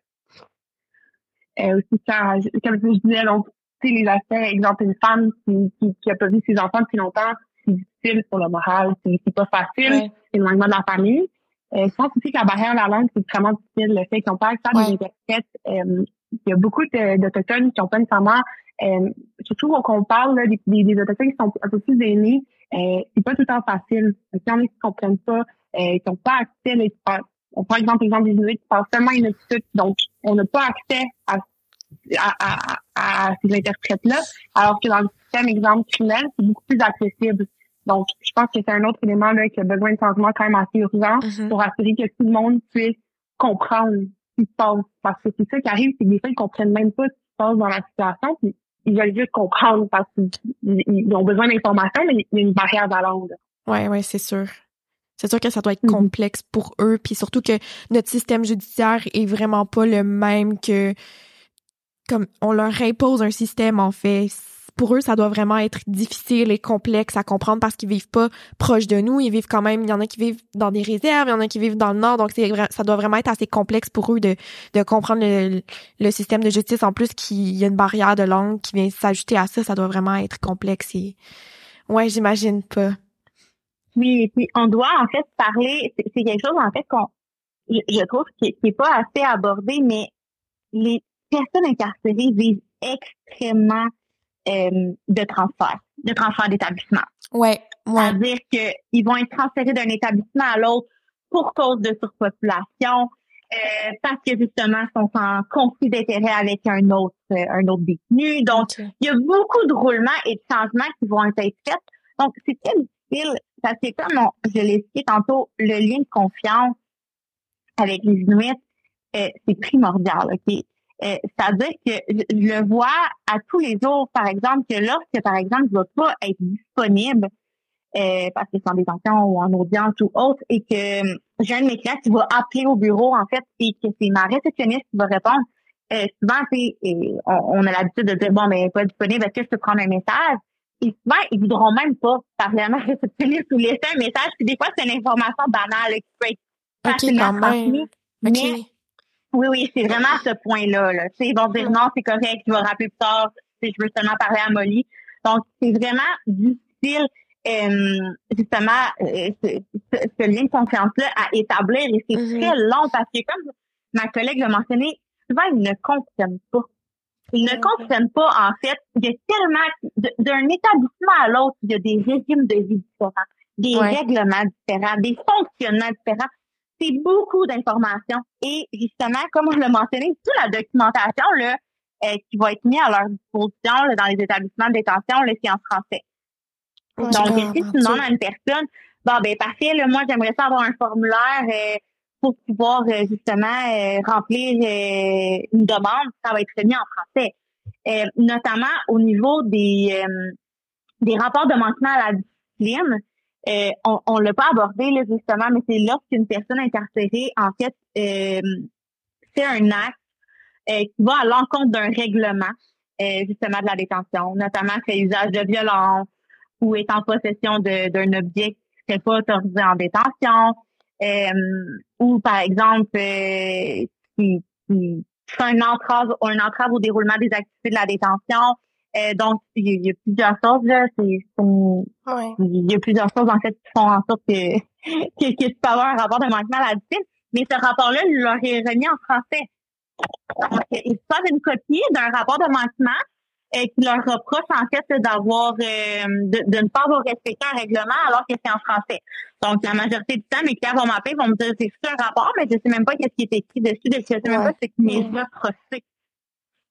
Euh, aussi, quand, comme je disais, donc, les aspects, exemple, une femme qui, qui, qui a pas vu ses enfants depuis longtemps, c'est difficile pour le moral, c'est pas facile, ouais. c'est loin de la famille. Euh, je pense aussi que la barrière de la langue, c'est vraiment difficile. Le fait qu'on parle ça des interprètes, euh, il y a beaucoup d'Autochtones qui ont pas nécessairement euh, surtout quand on parle là, des, des, des autochtones qui sont un peu plus aînés, euh, c'est pas tout le temps facile. Il y en a qui comprennent pas, euh, qui n'ont pas accès. Là, on prend exemple l'exemple des Inuits qui parlent seulement Inuktitut, donc on n'a pas accès à, à, à, à ces interprètes-là, alors que dans le système exemple criminel, c'est beaucoup plus accessible. Donc, je pense que c'est un autre élément là, qui a besoin de changement quand même assez urgent Mhm. pour assurer que tout le monde puisse comprendre qui se passe. Parce que c'est ça qui arrive, c'est que des fois, ils comprennent même pas ce qui se passe dans la situation, puis ils veulent juste comprendre parce qu'ils ils ont besoin d'informations, mais il y a une barrière de la langue. Ouais, ouais, c'est sûr. C'est sûr que ça doit être Mhm. complexe pour eux, puis surtout que notre système judiciaire est vraiment pas le même que comme on leur impose un système en fait. Pour eux, ça doit vraiment être difficile et complexe à comprendre parce qu'ils vivent pas proche de nous, ils vivent quand même, il y en a qui vivent dans des réserves, il y en a qui vivent dans le nord, donc c'est ça doit vraiment être assez complexe pour eux de de comprendre le, le système de justice. En plus qu'il y a une barrière de langue qui vient s'ajouter à ça, ça doit vraiment être complexe et ouais, j'imagine pas. Oui, puis on doit en fait parler, c'est quelque chose en fait qu'on, je, je trouve qui n'est pas assez abordé, mais les personnes incarcérées vivent extrêmement euh, de transfert, de transfert d'établissement. Ouais, ouais. C'est-à-dire qu'ils vont être transférés d'un établissement à l'autre pour cause de surpopulation, euh, parce que justement ils sont en conflit d'intérêt avec un autre euh, un autre détenu. Donc, il y a beaucoup de roulements et de changements qui vont être faits. Donc, c'est très difficile parce que comme on- je l'ai expliqué tantôt, le lien de confiance avec les Inuits, euh, c'est primordial? Euh, C'est-à-dire que je, le vois à tous les jours, par exemple, que lorsque, par exemple, je ne vais pas être disponible euh, parce que c'est en détention ou en audience ou autre, et que euh, j'ai un de mes clients qui va appeler au bureau, en fait, et que c'est ma réceptionniste qui va répondre, euh, souvent, et on, on a l'habitude de dire, bon, mais pas disponible, est-ce que je peux prendre un message? Et souvent, ils voudront même pas parler à ma réceptionniste ou laisser un message. Puis des fois, c'est une information banale qui peut être facilement même. transmise. Mais oui, oui, c'est vraiment à ce point-là. Là. Tu ils vont dire non, c'est correct, je vais rappeler plus tard, tu je veux seulement parler à Molly. Donc, c'est vraiment difficile, euh, justement, euh, ce, ce- ce lien de confiance-là à établir. Et c'est Mhm. très long parce que, comme ma collègue l'a mentionné, souvent, ils ne comprennent pas. Ils ne Mhm. comprennent pas, en fait, il y a tellement, d'un établissement à l'autre, il y a des régimes de vie différents, des Ouais. règlements différents, des fonctionnements différents c'est beaucoup d'informations. Et justement, comme on l'a mentionné, toute la documentation là, euh, qui va être mise à leur disposition là, dans les établissements de détention, là, c'est en français. Ouais. Donc, Ah, si tu demandes à une personne, bon, ben parfait, là, moi, j'aimerais ça avoir un formulaire euh, pour pouvoir euh, justement remplir une demande, ça va être mis en français. Notamment au niveau des, des rapports de manquement à la discipline, euh, on, on l'a pas abordé là, justement, mais c'est lorsqu'une personne incarcérée, en fait, euh, fait un acte euh, qui va à l'encontre d'un règlement, euh, justement, de la détention, notamment fait usage de violence ou est en possession d'un objet qui serait pas autorisé en détention, euh, ou par exemple, euh, qui, qui fait un entrave, un entrave au déroulement des activités de la détention. Euh, donc, il y, a- il y a plusieurs choses, là. C'est, il y a plusieurs choses en fait qui font en sorte que que, que tu peux avoir un rapport de manquement à la discipline, mais ce rapport-là il leur est remis en français. Donc, ils reçoivent une copie d'un rapport de manquement euh, qui leur reproche en fait d'avoir euh, de, de ne pas avoir respecté un règlement alors que c'est en français. Donc la majorité du temps, mes clients vont m'appeler, vont me dire c'est un rapport, mais je sais même pas qu'est-ce qui est écrit dessus, je sais même Ouais. pas ce qui m'est reproché.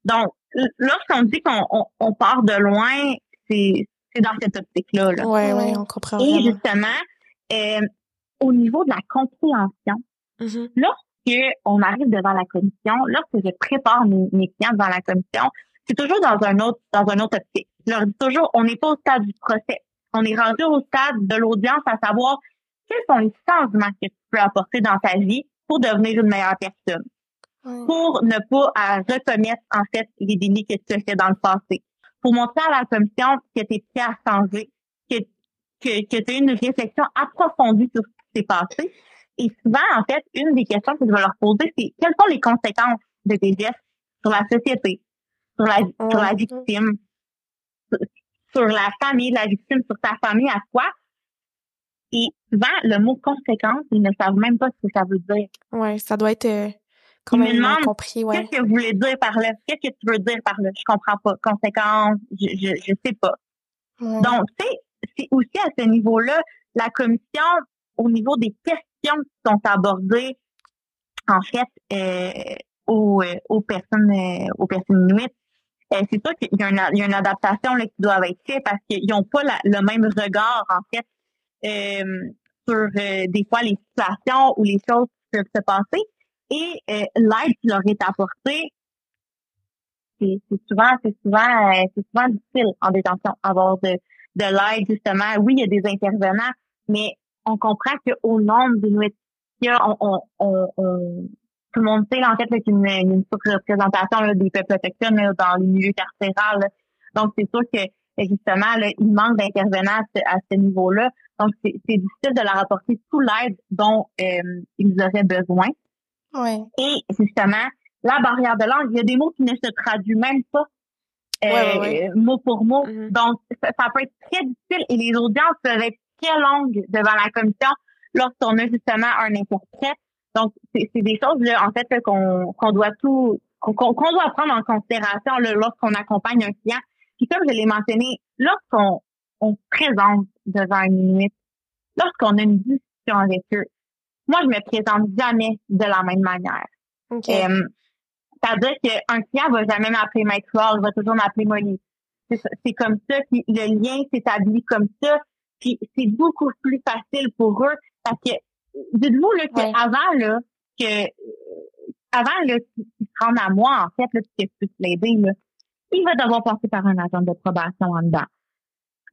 Donc lorsqu'on dit qu'on on, on part de loin, c'est c'est dans cette optique-là. Là. Ouais, ouais, Ouais. on comprend Et vraiment. justement, euh, au niveau de la compréhension, Mhm. lorsque on arrive devant la commission, lorsque je prépare mes, mes clients devant la commission, c'est toujours dans un autre dans un autre optique. Je leur dis toujours, on n'est pas au stade du procès. On est rendu au stade de l'audience à savoir quels sont les changements que tu peux apporter dans ta vie pour devenir une meilleure personne. Pour ne pas à recommettre en fait les délits que tu as fait dans le passé, pour montrer à la commission que tu es prêt à changer, que que, que tu as une réflexion approfondie sur ce qui s'est passé. Et souvent, en fait, une des questions que je vais leur poser, c'est quelles sont les conséquences de tes gestes sur la société, sur la, sur la victime, sur, sur la famille de la victime, sur ta famille à toi. Et souvent, le mot conséquence, ils ne savent même pas ce que ça veut dire. Ouais, ça doit être euh, quand même compris, ouais. Qu'est-ce que vous voulez dire par là? Qu'est-ce que tu veux dire par là? Je comprends pas. Conséquence, je, je, je sais pas. Donc, tu sais, c'est aussi à ce niveau-là, la commission, au niveau des questions qui sont abordées, en fait, euh, aux, euh, aux personnes euh, aux personnes inuites, euh, c'est sûr qu'il y, a une, il y a une adaptation là, qui doit être faite parce qu'ils n'ont pas le même regard, en fait, sur des fois les situations ou les choses qui peuvent se passer. Et l'aide qui leur est apportée, c'est souvent, c'est souvent, c'est souvent difficile en détention avoir de, de l'aide justement. Oui, il y a des intervenants, mais on comprend qu'au nombre d'Inuits on, on, on, on, tout le monde sait en fait qu'il y une, une représentation des peuples autochtones dans les milieux carcérales. Donc c'est sûr que justement là, il manque d'intervenants à, ce niveau-là. Donc c'est difficile de leur apporter tout l'aide dont euh, ils auraient besoin. Ouais. Et justement la barrière de langue, il y a des mots qui ne se traduisent même pas euh, mot pour mot. Mm-hmm. Donc, ça, peut être très difficile et les audiences peuvent être très longues devant la commission lorsqu'on a justement un interprète. Donc, c'est des choses là, en fait qu'on qu'on doit tout qu'on doit prendre en considération lorsqu'on accompagne un client. Puis comme je l'ai mentionné, lorsqu'on on présente devant un minute, lorsqu'on a une discussion avec eux, moi je me présente jamais de la même manière. Okay. Euh, c'est-à-dire qu'un client va jamais m'appeler Maître il va toujours m'appeler Molly. C'est comme ça, puis le lien s'établit comme ça, puis c'est beaucoup plus facile pour eux parce que dites-vous là qu'avant là que avant là qu'il se rende à moi en fait là que je puisse l'aider là, il va devoir passer par un agent de probation en dedans.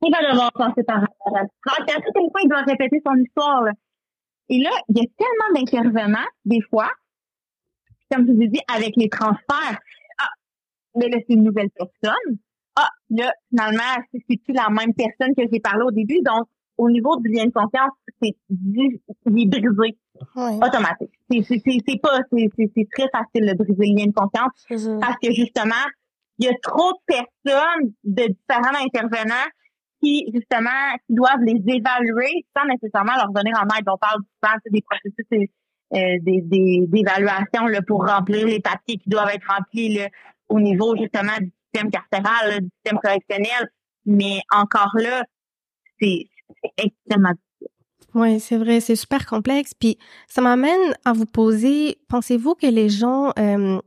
Il va devoir passer par un agent. À quel fois il doit répéter son histoire là. Et là, il y a tellement d'intervenants des fois comme je vous ai dit, avec les transferts, ah, mais là, c'est une nouvelle personne. Ah, là, finalement, c'est plus la même personne que j'ai parlé au début. Donc, au niveau du lien de confiance, c'est brisé automatique. C'est pas, c'est très facile de briser le lien de confiance parce que justement, il y a trop de personnes de différents intervenants qui, justement, qui doivent les évaluer sans nécessairement leur donner en aide. On parle souvent des processus euh, des, des, d'évaluation pour remplir les papiers qui doivent être remplis là, au niveau justement du système carcéral, du système correctionnel. Mais encore là, c'est, extrêmement. Oui, c'est vrai, c'est super complexe. Puis ça m'amène à vous poser, pensez-vous que les gens euh,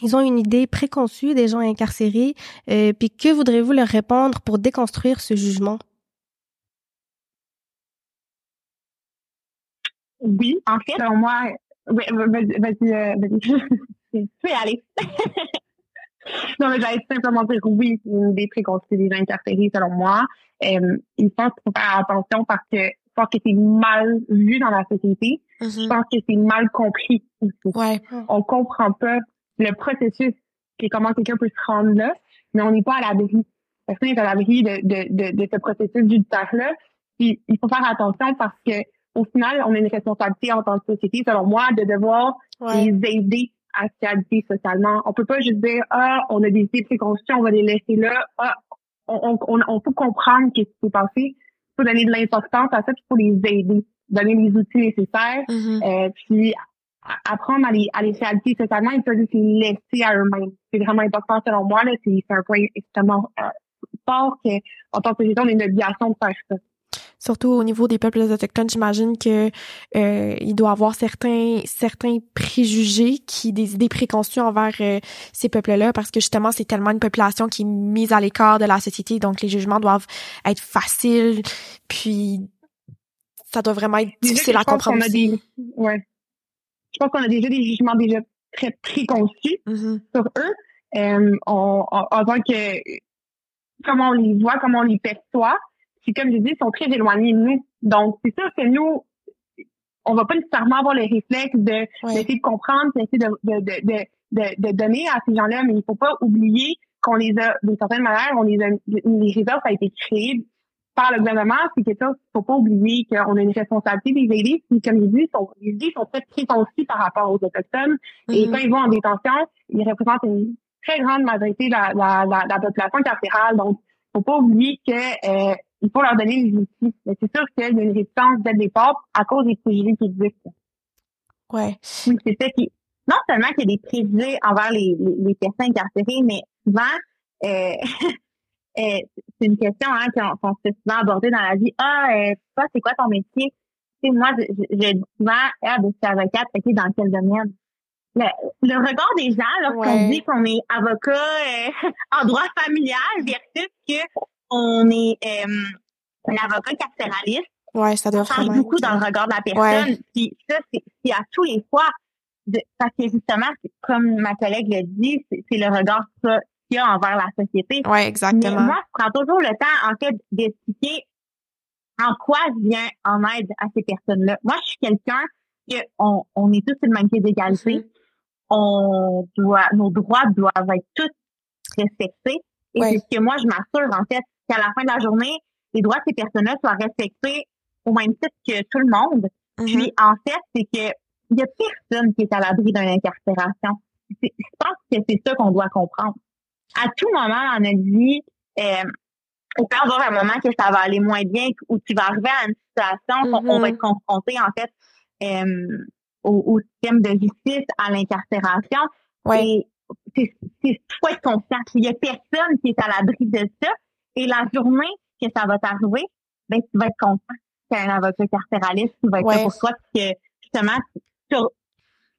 ils ont une idée préconçue des gens incarcérés, euh, puis que voudrez-vous leur répondre pour déconstruire ce jugement? Oui, en fait, selon moi, vas-y, vas-y, euh, tu peux aller. non, mais j'allais simplement dire oui, c'est une des préconçues des incarcérés, selon moi. Euh, il faut faire attention parce que je pense que c'est mal vu dans la société. Mm-hmm. Je pense que c'est mal compris aussi. Ouais. On comprend pas le processus et comment quelqu'un peut se rendre là, mais on n'est pas à l'abri. Personne n'est à l'abri de, de, de, de ce processus judiciaire-là. il faut faire attention parce que au final, on a une responsabilité en tant que société, selon moi, de devoir les aider à se réaliser socialement. On peut pas juste dire, ah, on a des idées préconçues, on va les laisser là. Ah, on, on, on, peut comprendre ce qui s'est passé. Il faut donner de l'importance à ça, il faut les aider, donner les outils nécessaires, mm-hmm. euh, puis apprendre à les, à les réaliser et pas juste les laisser à eux-mêmes. C'est vraiment important selon moi, là, c'est un point extrêmement euh, fort qu'en tant que on a une obligation de faire ça surtout au niveau des peuples autochtones, j'imagine que euh, il doit avoir certains certains préjugés qui des idées préconçues envers euh, ces peuples-là parce que justement c'est tellement une population qui est mise à l'écart de la société donc les jugements doivent être faciles puis ça doit vraiment être difficile à comprendre. Des, ouais. Je pense qu'on a déjà des jugements déjà très préconçus mm-hmm. sur eux. Euh, on, en tant que comment on les voit, comment on les perçoit. Puis comme je dis, ils sont très éloignés de nous. Donc, c'est sûr que nous, on va pas nécessairement avoir le réflexe de d'essayer de comprendre, d'essayer de, de, de, de, de donner à ces gens-là, mais il faut pas oublier qu'on les a, d'une certaine manière, on les a, les réserves, ça a été créé par le gouvernement, c'est chose qu'il faut pas oublier qu'on a une responsabilité des aider. Puis, comme je dis, sont, les idées sont très préconçues par rapport aux Autochtones. Et mm-hmm. quand ils vont en détention, ils représentent une très grande majorité de la, la, la, la population carcérale. Donc, faut pas oublier que euh, il faut leur donner les outils. Mais c'est sûr qu'il y a une résistance dès le départ à cause des préjugés qui existent. Ouais. Oui, c'est ça qui non seulement qu'il y a des préjugés envers les, les, personnes incarcérées, mais souvent, euh, c'est une question hein, qu'on se fait souvent aborder dans la vie. Ah, euh, toi, c'est quoi ton métier? Tu sais, moi, je, je, dis souvent, ah, ben, je suis avocate, ok, dans quel domaine? Le, le regard des gens lorsqu'on dit qu'on est avocat euh, en droit familial versus que on est euh, un avocat carcéraliste. Ouais, ça doit change beaucoup dans le regard de la personne. Puis ça, c'est à tous les fois parce que justement, comme ma collègue l'a dit, c'est le regard qu'il y a envers la société. Oui, exactement. Mais moi, je prends toujours le temps, en fait, d'expliquer en quoi je viens en aide à ces personnes-là. Moi, je suis quelqu'un que on, on est tous même pied d'égalité. Mm-hmm. On doit, nos droits doivent être tous respectés. Et c'est ce que moi, je m'assure, en fait, qu'à la fin de la journée, les droits de ces personnes-là soient respectés au même titre que tout le monde. Mm-hmm. Puis, en fait, c'est que il y a personne qui est à l'abri d'une incarcération. Je pense que c'est ça qu'on doit comprendre. À tout moment dans notre vie, euh, il peut y avoir un moment que ça va aller moins bien, où tu vas arriver à une situation où on va mm-hmm. être confronté, en fait, euh, au, système de justice, à l'incarcération. Oui. Et c'est faut être conscient qu'il y a personne qui est à l'abri de ça. Et la journée que ça va t'arriver, ben, tu vas être conscient qu'il y a un avocat carcéraliste qui va être là pour toi, que justement, tu,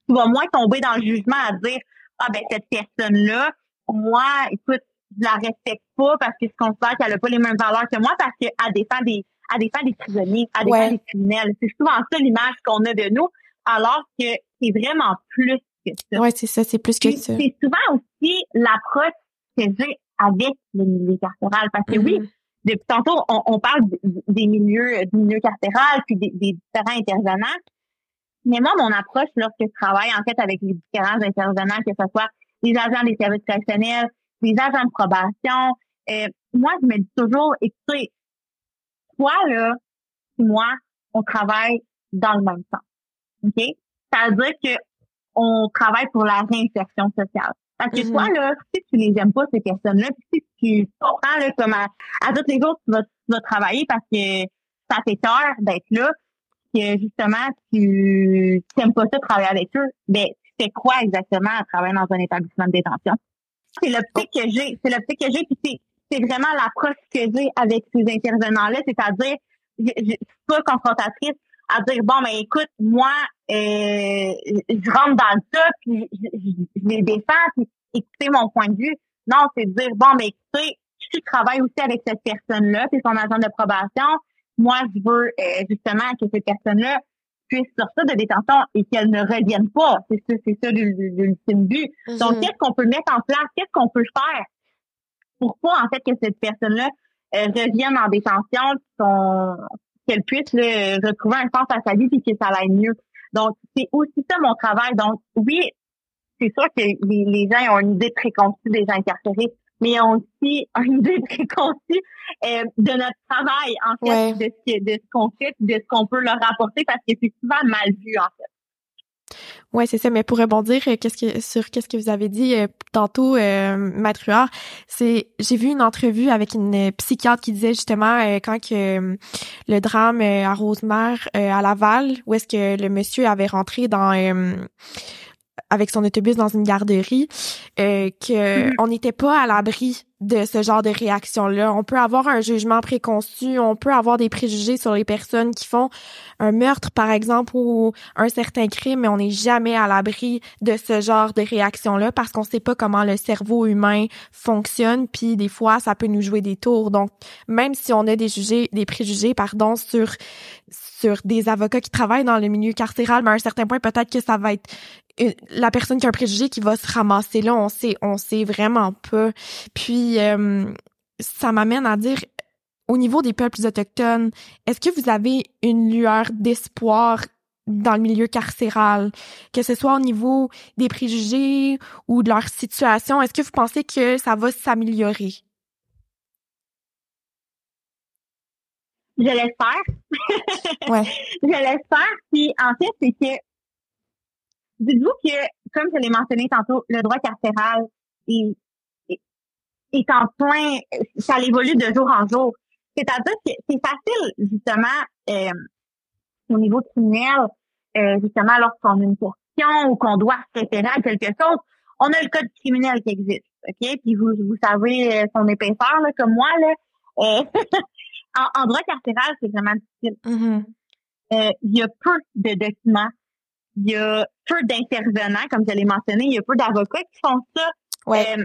vas moins tomber dans le jugement à dire ah ben cette personne-là, moi, écoute, je la respecte pas parce que je considère qu'elle a pas les mêmes valeurs que moi parce qu'elle défend des elle défend des prisonniers, elle défend des criminels. C'est souvent ça l'image qu'on a de nous, alors que c'est vraiment plus que ça. Ouais, c'est ça, c'est plus que ça. C'est souvent aussi l'approche que j'ai avec le milieu carcéral parce que oui, mm-hmm. depuis tantôt, on, parle des milieux, du milieu carcéral puis des, des différents intervenants. Mais moi, mon approche lorsque je travaille en fait avec les différents intervenants, que ce soit les agents des services correctionnels, les agents de probation, euh, moi, je me dis toujours, écoutez, toi, là, moi, on travaille dans le même sens. OK? Ça veut dire que on travaille pour la réinsertion sociale. Parce que toi, mm-hmm. là, si tu les aimes pas, ces personnes-là, si tu comprends, là, comme à, à tous les jours, tu vas, tu vas travailler parce que ça fait peur d'être là, que justement tu n'aimes pas ça travailler avec eux, ben fais quoi exactement à travailler dans un établissement de détention? C'est l'optique que j'ai, c'est l'optique que j'ai, puis c'est vraiment l'approche que j'ai avec ces intervenants-là, c'est-à-dire je, suis pas confrontatrice à dire bon mais écoute moi euh, je rentre dans tas puis je, les défends puis écoutez mon point de vue non c'est de dire bon mais écoutez tu travailles aussi avec cette personne là c'est son agent de probation moi, je veux euh, justement que ces personnes-là puissent sortir de détention et qu'elles ne reviennent pas. C'est ça, c'est ça l'ultime but. Mm-hmm. Donc, qu'est-ce qu'on peut mettre en place? Qu'est-ce qu'on peut faire? Pourquoi, en fait, que cette personne-là euh, revienne en détention, qu'elle puisse là, retrouver un sens à sa vie et que ça aille mieux? Donc, c'est aussi ça mon travail. Donc, oui, c'est sûr que les, les gens ont une idée préconçue des incarcérés mais aussi une idée préconçue euh, de notre travail, en fait, de ce, de ce qu'on fait, de ce qu'on peut leur apporter, parce que c'est souvent mal vu, en fait. Ouais, c'est ça. Mais pour rebondir, euh, qu'est-ce que sur qu'est-ce que vous avez dit euh, tantôt, euh, Maître c'est j'ai vu une entrevue avec une psychiatre qui disait justement quand que le drame à Rosemère à Laval, où est-ce que le monsieur avait rentré dans avec son autobus dans une garderie, euh, que mm-hmm. on n'était pas à l'abri de ce genre de réaction-là. On peut avoir un jugement préconçu, on peut avoir des préjugés sur les personnes qui font un meurtre, par exemple, ou un certain crime, mais on n'est jamais à l'abri de ce genre de réaction-là parce qu'on sait pas comment le cerveau humain fonctionne, puis des fois, ça peut nous jouer des tours. Donc, même si on a des jugés, des préjugés, pardon, sur sur des avocats qui travaillent dans le milieu carcéral, mais à un certain point, peut-être que ça va être la personne qui a un préjugé qui va se ramasser là, on sait, on sait vraiment pas. Puis euh, ça m'amène à dire, au niveau des peuples autochtones, est-ce que vous avez une lueur d'espoir dans le milieu carcéral, que ce soit au niveau des préjugés ou de leur situation, est-ce que vous pensez que ça va s'améliorer? Je l'espère. ouais. Je l'espère. Puis en fait, c'est que dites-vous que, comme je l'ai mentionné tantôt, le droit carcéral est, est, en plein, ça évolue de jour en jour. C'est-à-dire que c'est facile, justement, euh, au niveau criminel, euh, justement, lorsqu'on a une conviction ou qu'on doit se référer à quelque chose, on a le code criminel qui existe, ok? Puis vous, vous savez euh, son épaisseur, là, comme moi, là. Euh, en, droit carcéral, c'est vraiment difficile. Mm-hmm. Euh, il y a peu de documents, il y a peu d'intervenants, comme je l'ai mentionné, il y a peu d'avocats qui font ça. Ouais. Euh,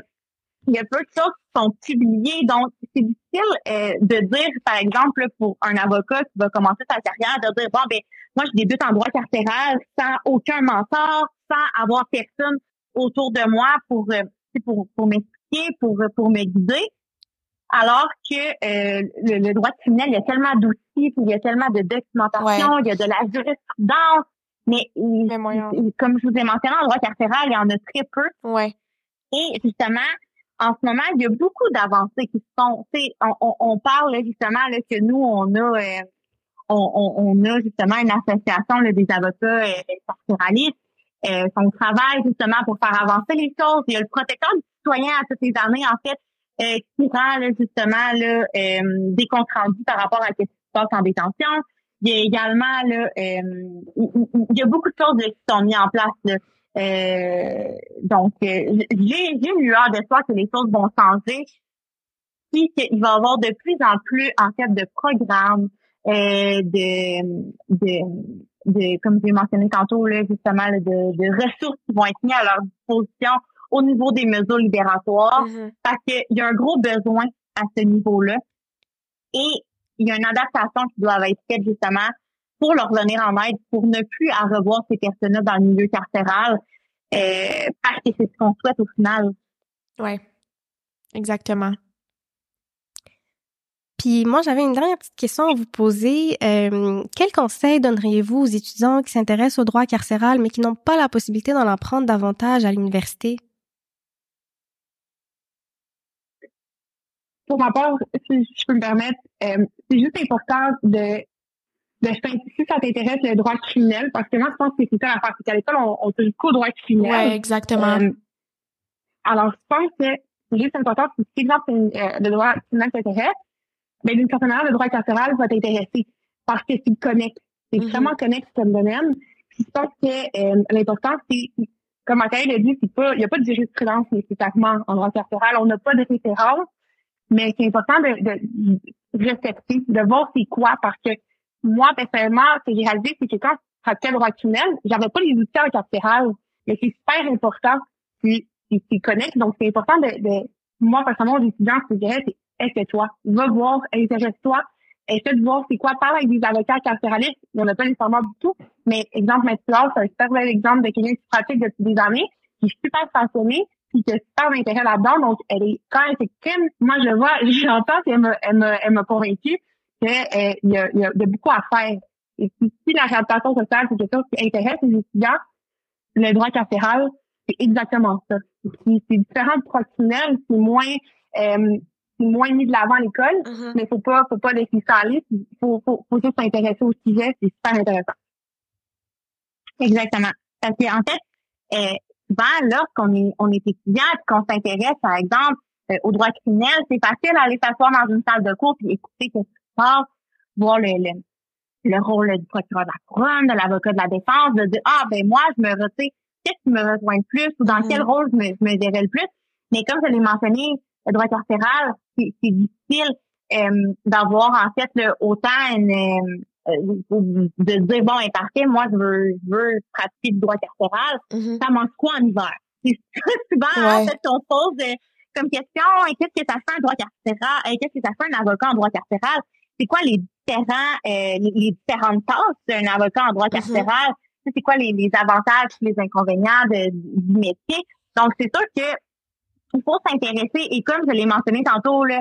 il y a peu de choses qui sont publiées, donc c'est difficile euh, de dire, par exemple, pour un avocat qui va commencer sa carrière, de dire bon ben moi je débute en droit carcéral sans aucun mentor, sans avoir personne autour de moi pour pour pour m'expliquer, pour pour me guider. Alors que euh, le, droit criminel, il y a tellement d'outils, il y a tellement de documentation, il y a de la jurisprudence, mais comme je vous ai mentionné, en droit carcéral, il y en a très peu. Ouais. Et justement, en ce moment, il y a beaucoup d'avancées qui sont. On, on, on parle justement là, que nous, on a euh, on, on, a justement une association là, des avocats euh, carcéralistes. Euh, son travail justement pour faire avancer les choses. Il y a le protecteur du citoyen à toutes les années, en fait, euh, qui rend justement là, euh, des comptes rendus par rapport à ce qui se passe en détention. Il y a également là, euh, il y a beaucoup de choses qui sont mises en place. Là. Euh, donc, j'ai j'ai une lueur d'espoir que les choses vont changer, puis qu'il va y avoir de plus en plus en fait de programmes, de, de, de comme j'ai mentionné tantôt là, justement de, de ressources qui vont être mises à leur disposition au niveau des mesures libératoires mm-hmm. parce qu'il y a un gros besoin à ce niveau-là. Et il y a une adaptation qui doit être faite justement pour leur venir en aide, pour ne plus à revoir ces personnes-là dans le milieu carcéral, euh, parce que c'est ce qu'on souhaite au final. Oui, exactement. Puis moi, j'avais une dernière petite question à vous poser. Euh, quel conseil donneriez-vous aux étudiants qui s'intéressent au droit carcéral mais qui n'ont pas la possibilité d'en apprendre davantage à l'université? Pour ma part, si je peux me permettre, euh, c'est juste important de, de si ça t'intéresse le droit criminel, parce que moi, je pense que c'est ça l'affaire, c'est qu'à l'école, on, on touche qu'au droit criminel. Oui, exactement. Euh, alors, je pense que c'est juste important, si exemple euh, le droit criminel t'intéresse, ben, d'une certaine manière, le droit carcéral va t'intéresser parce que c'est connecte. C'est Mm-hmm. vraiment connecte comme domaine. Puis je pense que l'important, c'est, comme Mathieu l'a dit, il n'y a pas de jurisprudence nécessairement en droit carcéral. On n'a pas de référence mais c'est important de, de, respecter, de voir c'est quoi, parce que moi, personnellement, ce que j'ai réalisé, c'est que quand je le droit criminel, j'avais pas les outils en carcéral, mais c'est super important, puis c'est connecte, donc c'est important de, de, moi, personnellement, aux étudiants, je dirais, c'est essaie-toi, va voir, intéresse-toi, essaie de voir c'est quoi, parle avec des avocats carcéralistes, il n'y en a pas nécessairement du tout, mais exemple, Mathieu, c'est un super bel exemple de quelqu'un qui pratique depuis des années, qui est super passionné, puis qui a super d'intérêt là-dedans. Donc, elle est quand elle s'exprime, moi je vois, j'entends qu'elle m'a elle m'a elle m'a convaincue qu'il euh, y, a, y, a, y a beaucoup à faire. Et puis, si la réhabilitation sociale, c'est quelque chose qui intéresse les étudiants, le droit carcéral, c'est exactement ça. C'est différent de criminel, c'est moins euh, c'est moins mis de l'avant à l'école, Mm-hmm. mais faut pas faut pas laisser ça aller. Faut, faut, faut juste s'intéresser au sujet, c'est super intéressant. Exactement. Parce qu'en fait, euh, souvent, lorsqu'on est, on est étudiant et qu'on s'intéresse, par exemple, euh, au droit criminel, c'est facile d'aller s'asseoir dans une salle de cours et écouter ce qui se passe, voir le, le, le rôle du procureur de la couronne, de l'avocat de la défense, de dire, ah, ben moi, je me retire, qu'est-ce qui me rejoint le plus ou dans Mhm. quel rôle je me, je me verrais le plus. Mais comme je l'ai mentionné, le droit carcéral, c'est difficile euh, d'avoir, en fait, là, autant une... de dire bon est parfait moi je veux je veux pratiquer le droit carcéral Mhm. ça mange quoi en hiver? C'est souvent en Ouais. fait qu'on pose euh, comme question et qu'est-ce que ça fait un droit carcéral? Et qu'est-ce que ça fait un avocat en droit carcéral? C'est quoi les différents euh, les, les différentes tâches d'un avocat en droit Mhm. carcéral? C'est quoi les, les avantages les inconvénients de- du métier? Donc c'est sûr que il faut s'intéresser et comme je l'ai mentionné tantôt là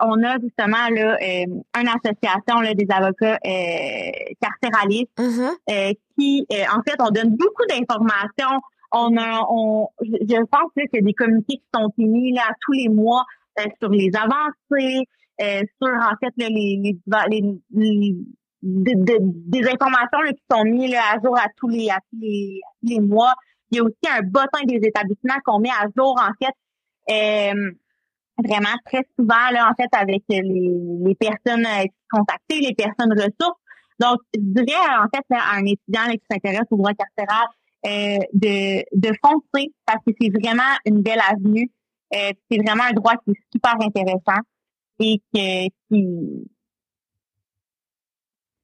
on a justement là euh, une association là, des avocats euh, carcéralistes Mhm. euh, qui, euh, en fait, on donne beaucoup d'informations. On a, on, je pense là, qu'il y a des communiqués qui sont émis là, tous les mois euh, sur les avancées, euh, sur en fait là, les, les, les, les- de- de- des informations là, qui sont mises là, à jour à tous les à tous les, à tous les mois. Il y a aussi un bottin des établissements qu'on met à jour en fait. euh, vraiment très souvent là en fait avec les, les personnes euh, contactées, les personnes ressources. Donc, je dirais en fait là, à un étudiant là, qui s'intéresse au droit carcéral, euh, de, de foncer parce que c'est vraiment une belle avenue. Euh, c'est vraiment un droit qui est super intéressant et que, qui,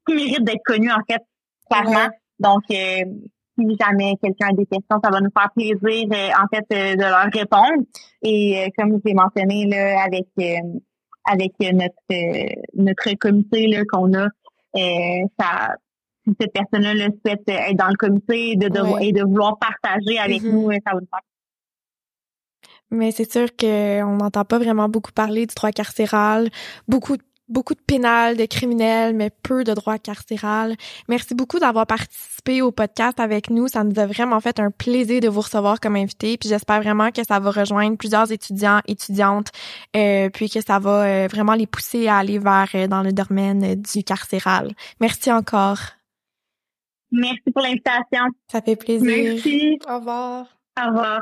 qui mérite d'être connu en fait, clairement. Donc, euh, si jamais quelqu'un a des questions, ça va nous faire plaisir en fait de leur répondre. Et comme je l'ai mentionné là, avec avec notre notre comité là qu'on a, ça si cette personne-là le souhaite être dans le comité et de, et de vouloir partager avec mm-hmm. nous, ça va nous faire mais c'est sûr qu'on n'entend pas vraiment beaucoup parler du droit carcéral, beaucoup beaucoup de pénal, de criminels, mais peu de droit carcéral. Merci beaucoup d'avoir participé au podcast avec nous. Ça nous a vraiment fait un plaisir de vous recevoir comme invité. Puis j'espère vraiment que ça va rejoindre plusieurs étudiants, étudiantes, euh, puis que ça va euh, vraiment les pousser à aller vers euh, dans le domaine du carcéral. Merci encore. Merci pour l'invitation. Ça fait plaisir. Merci. Au revoir. Au revoir.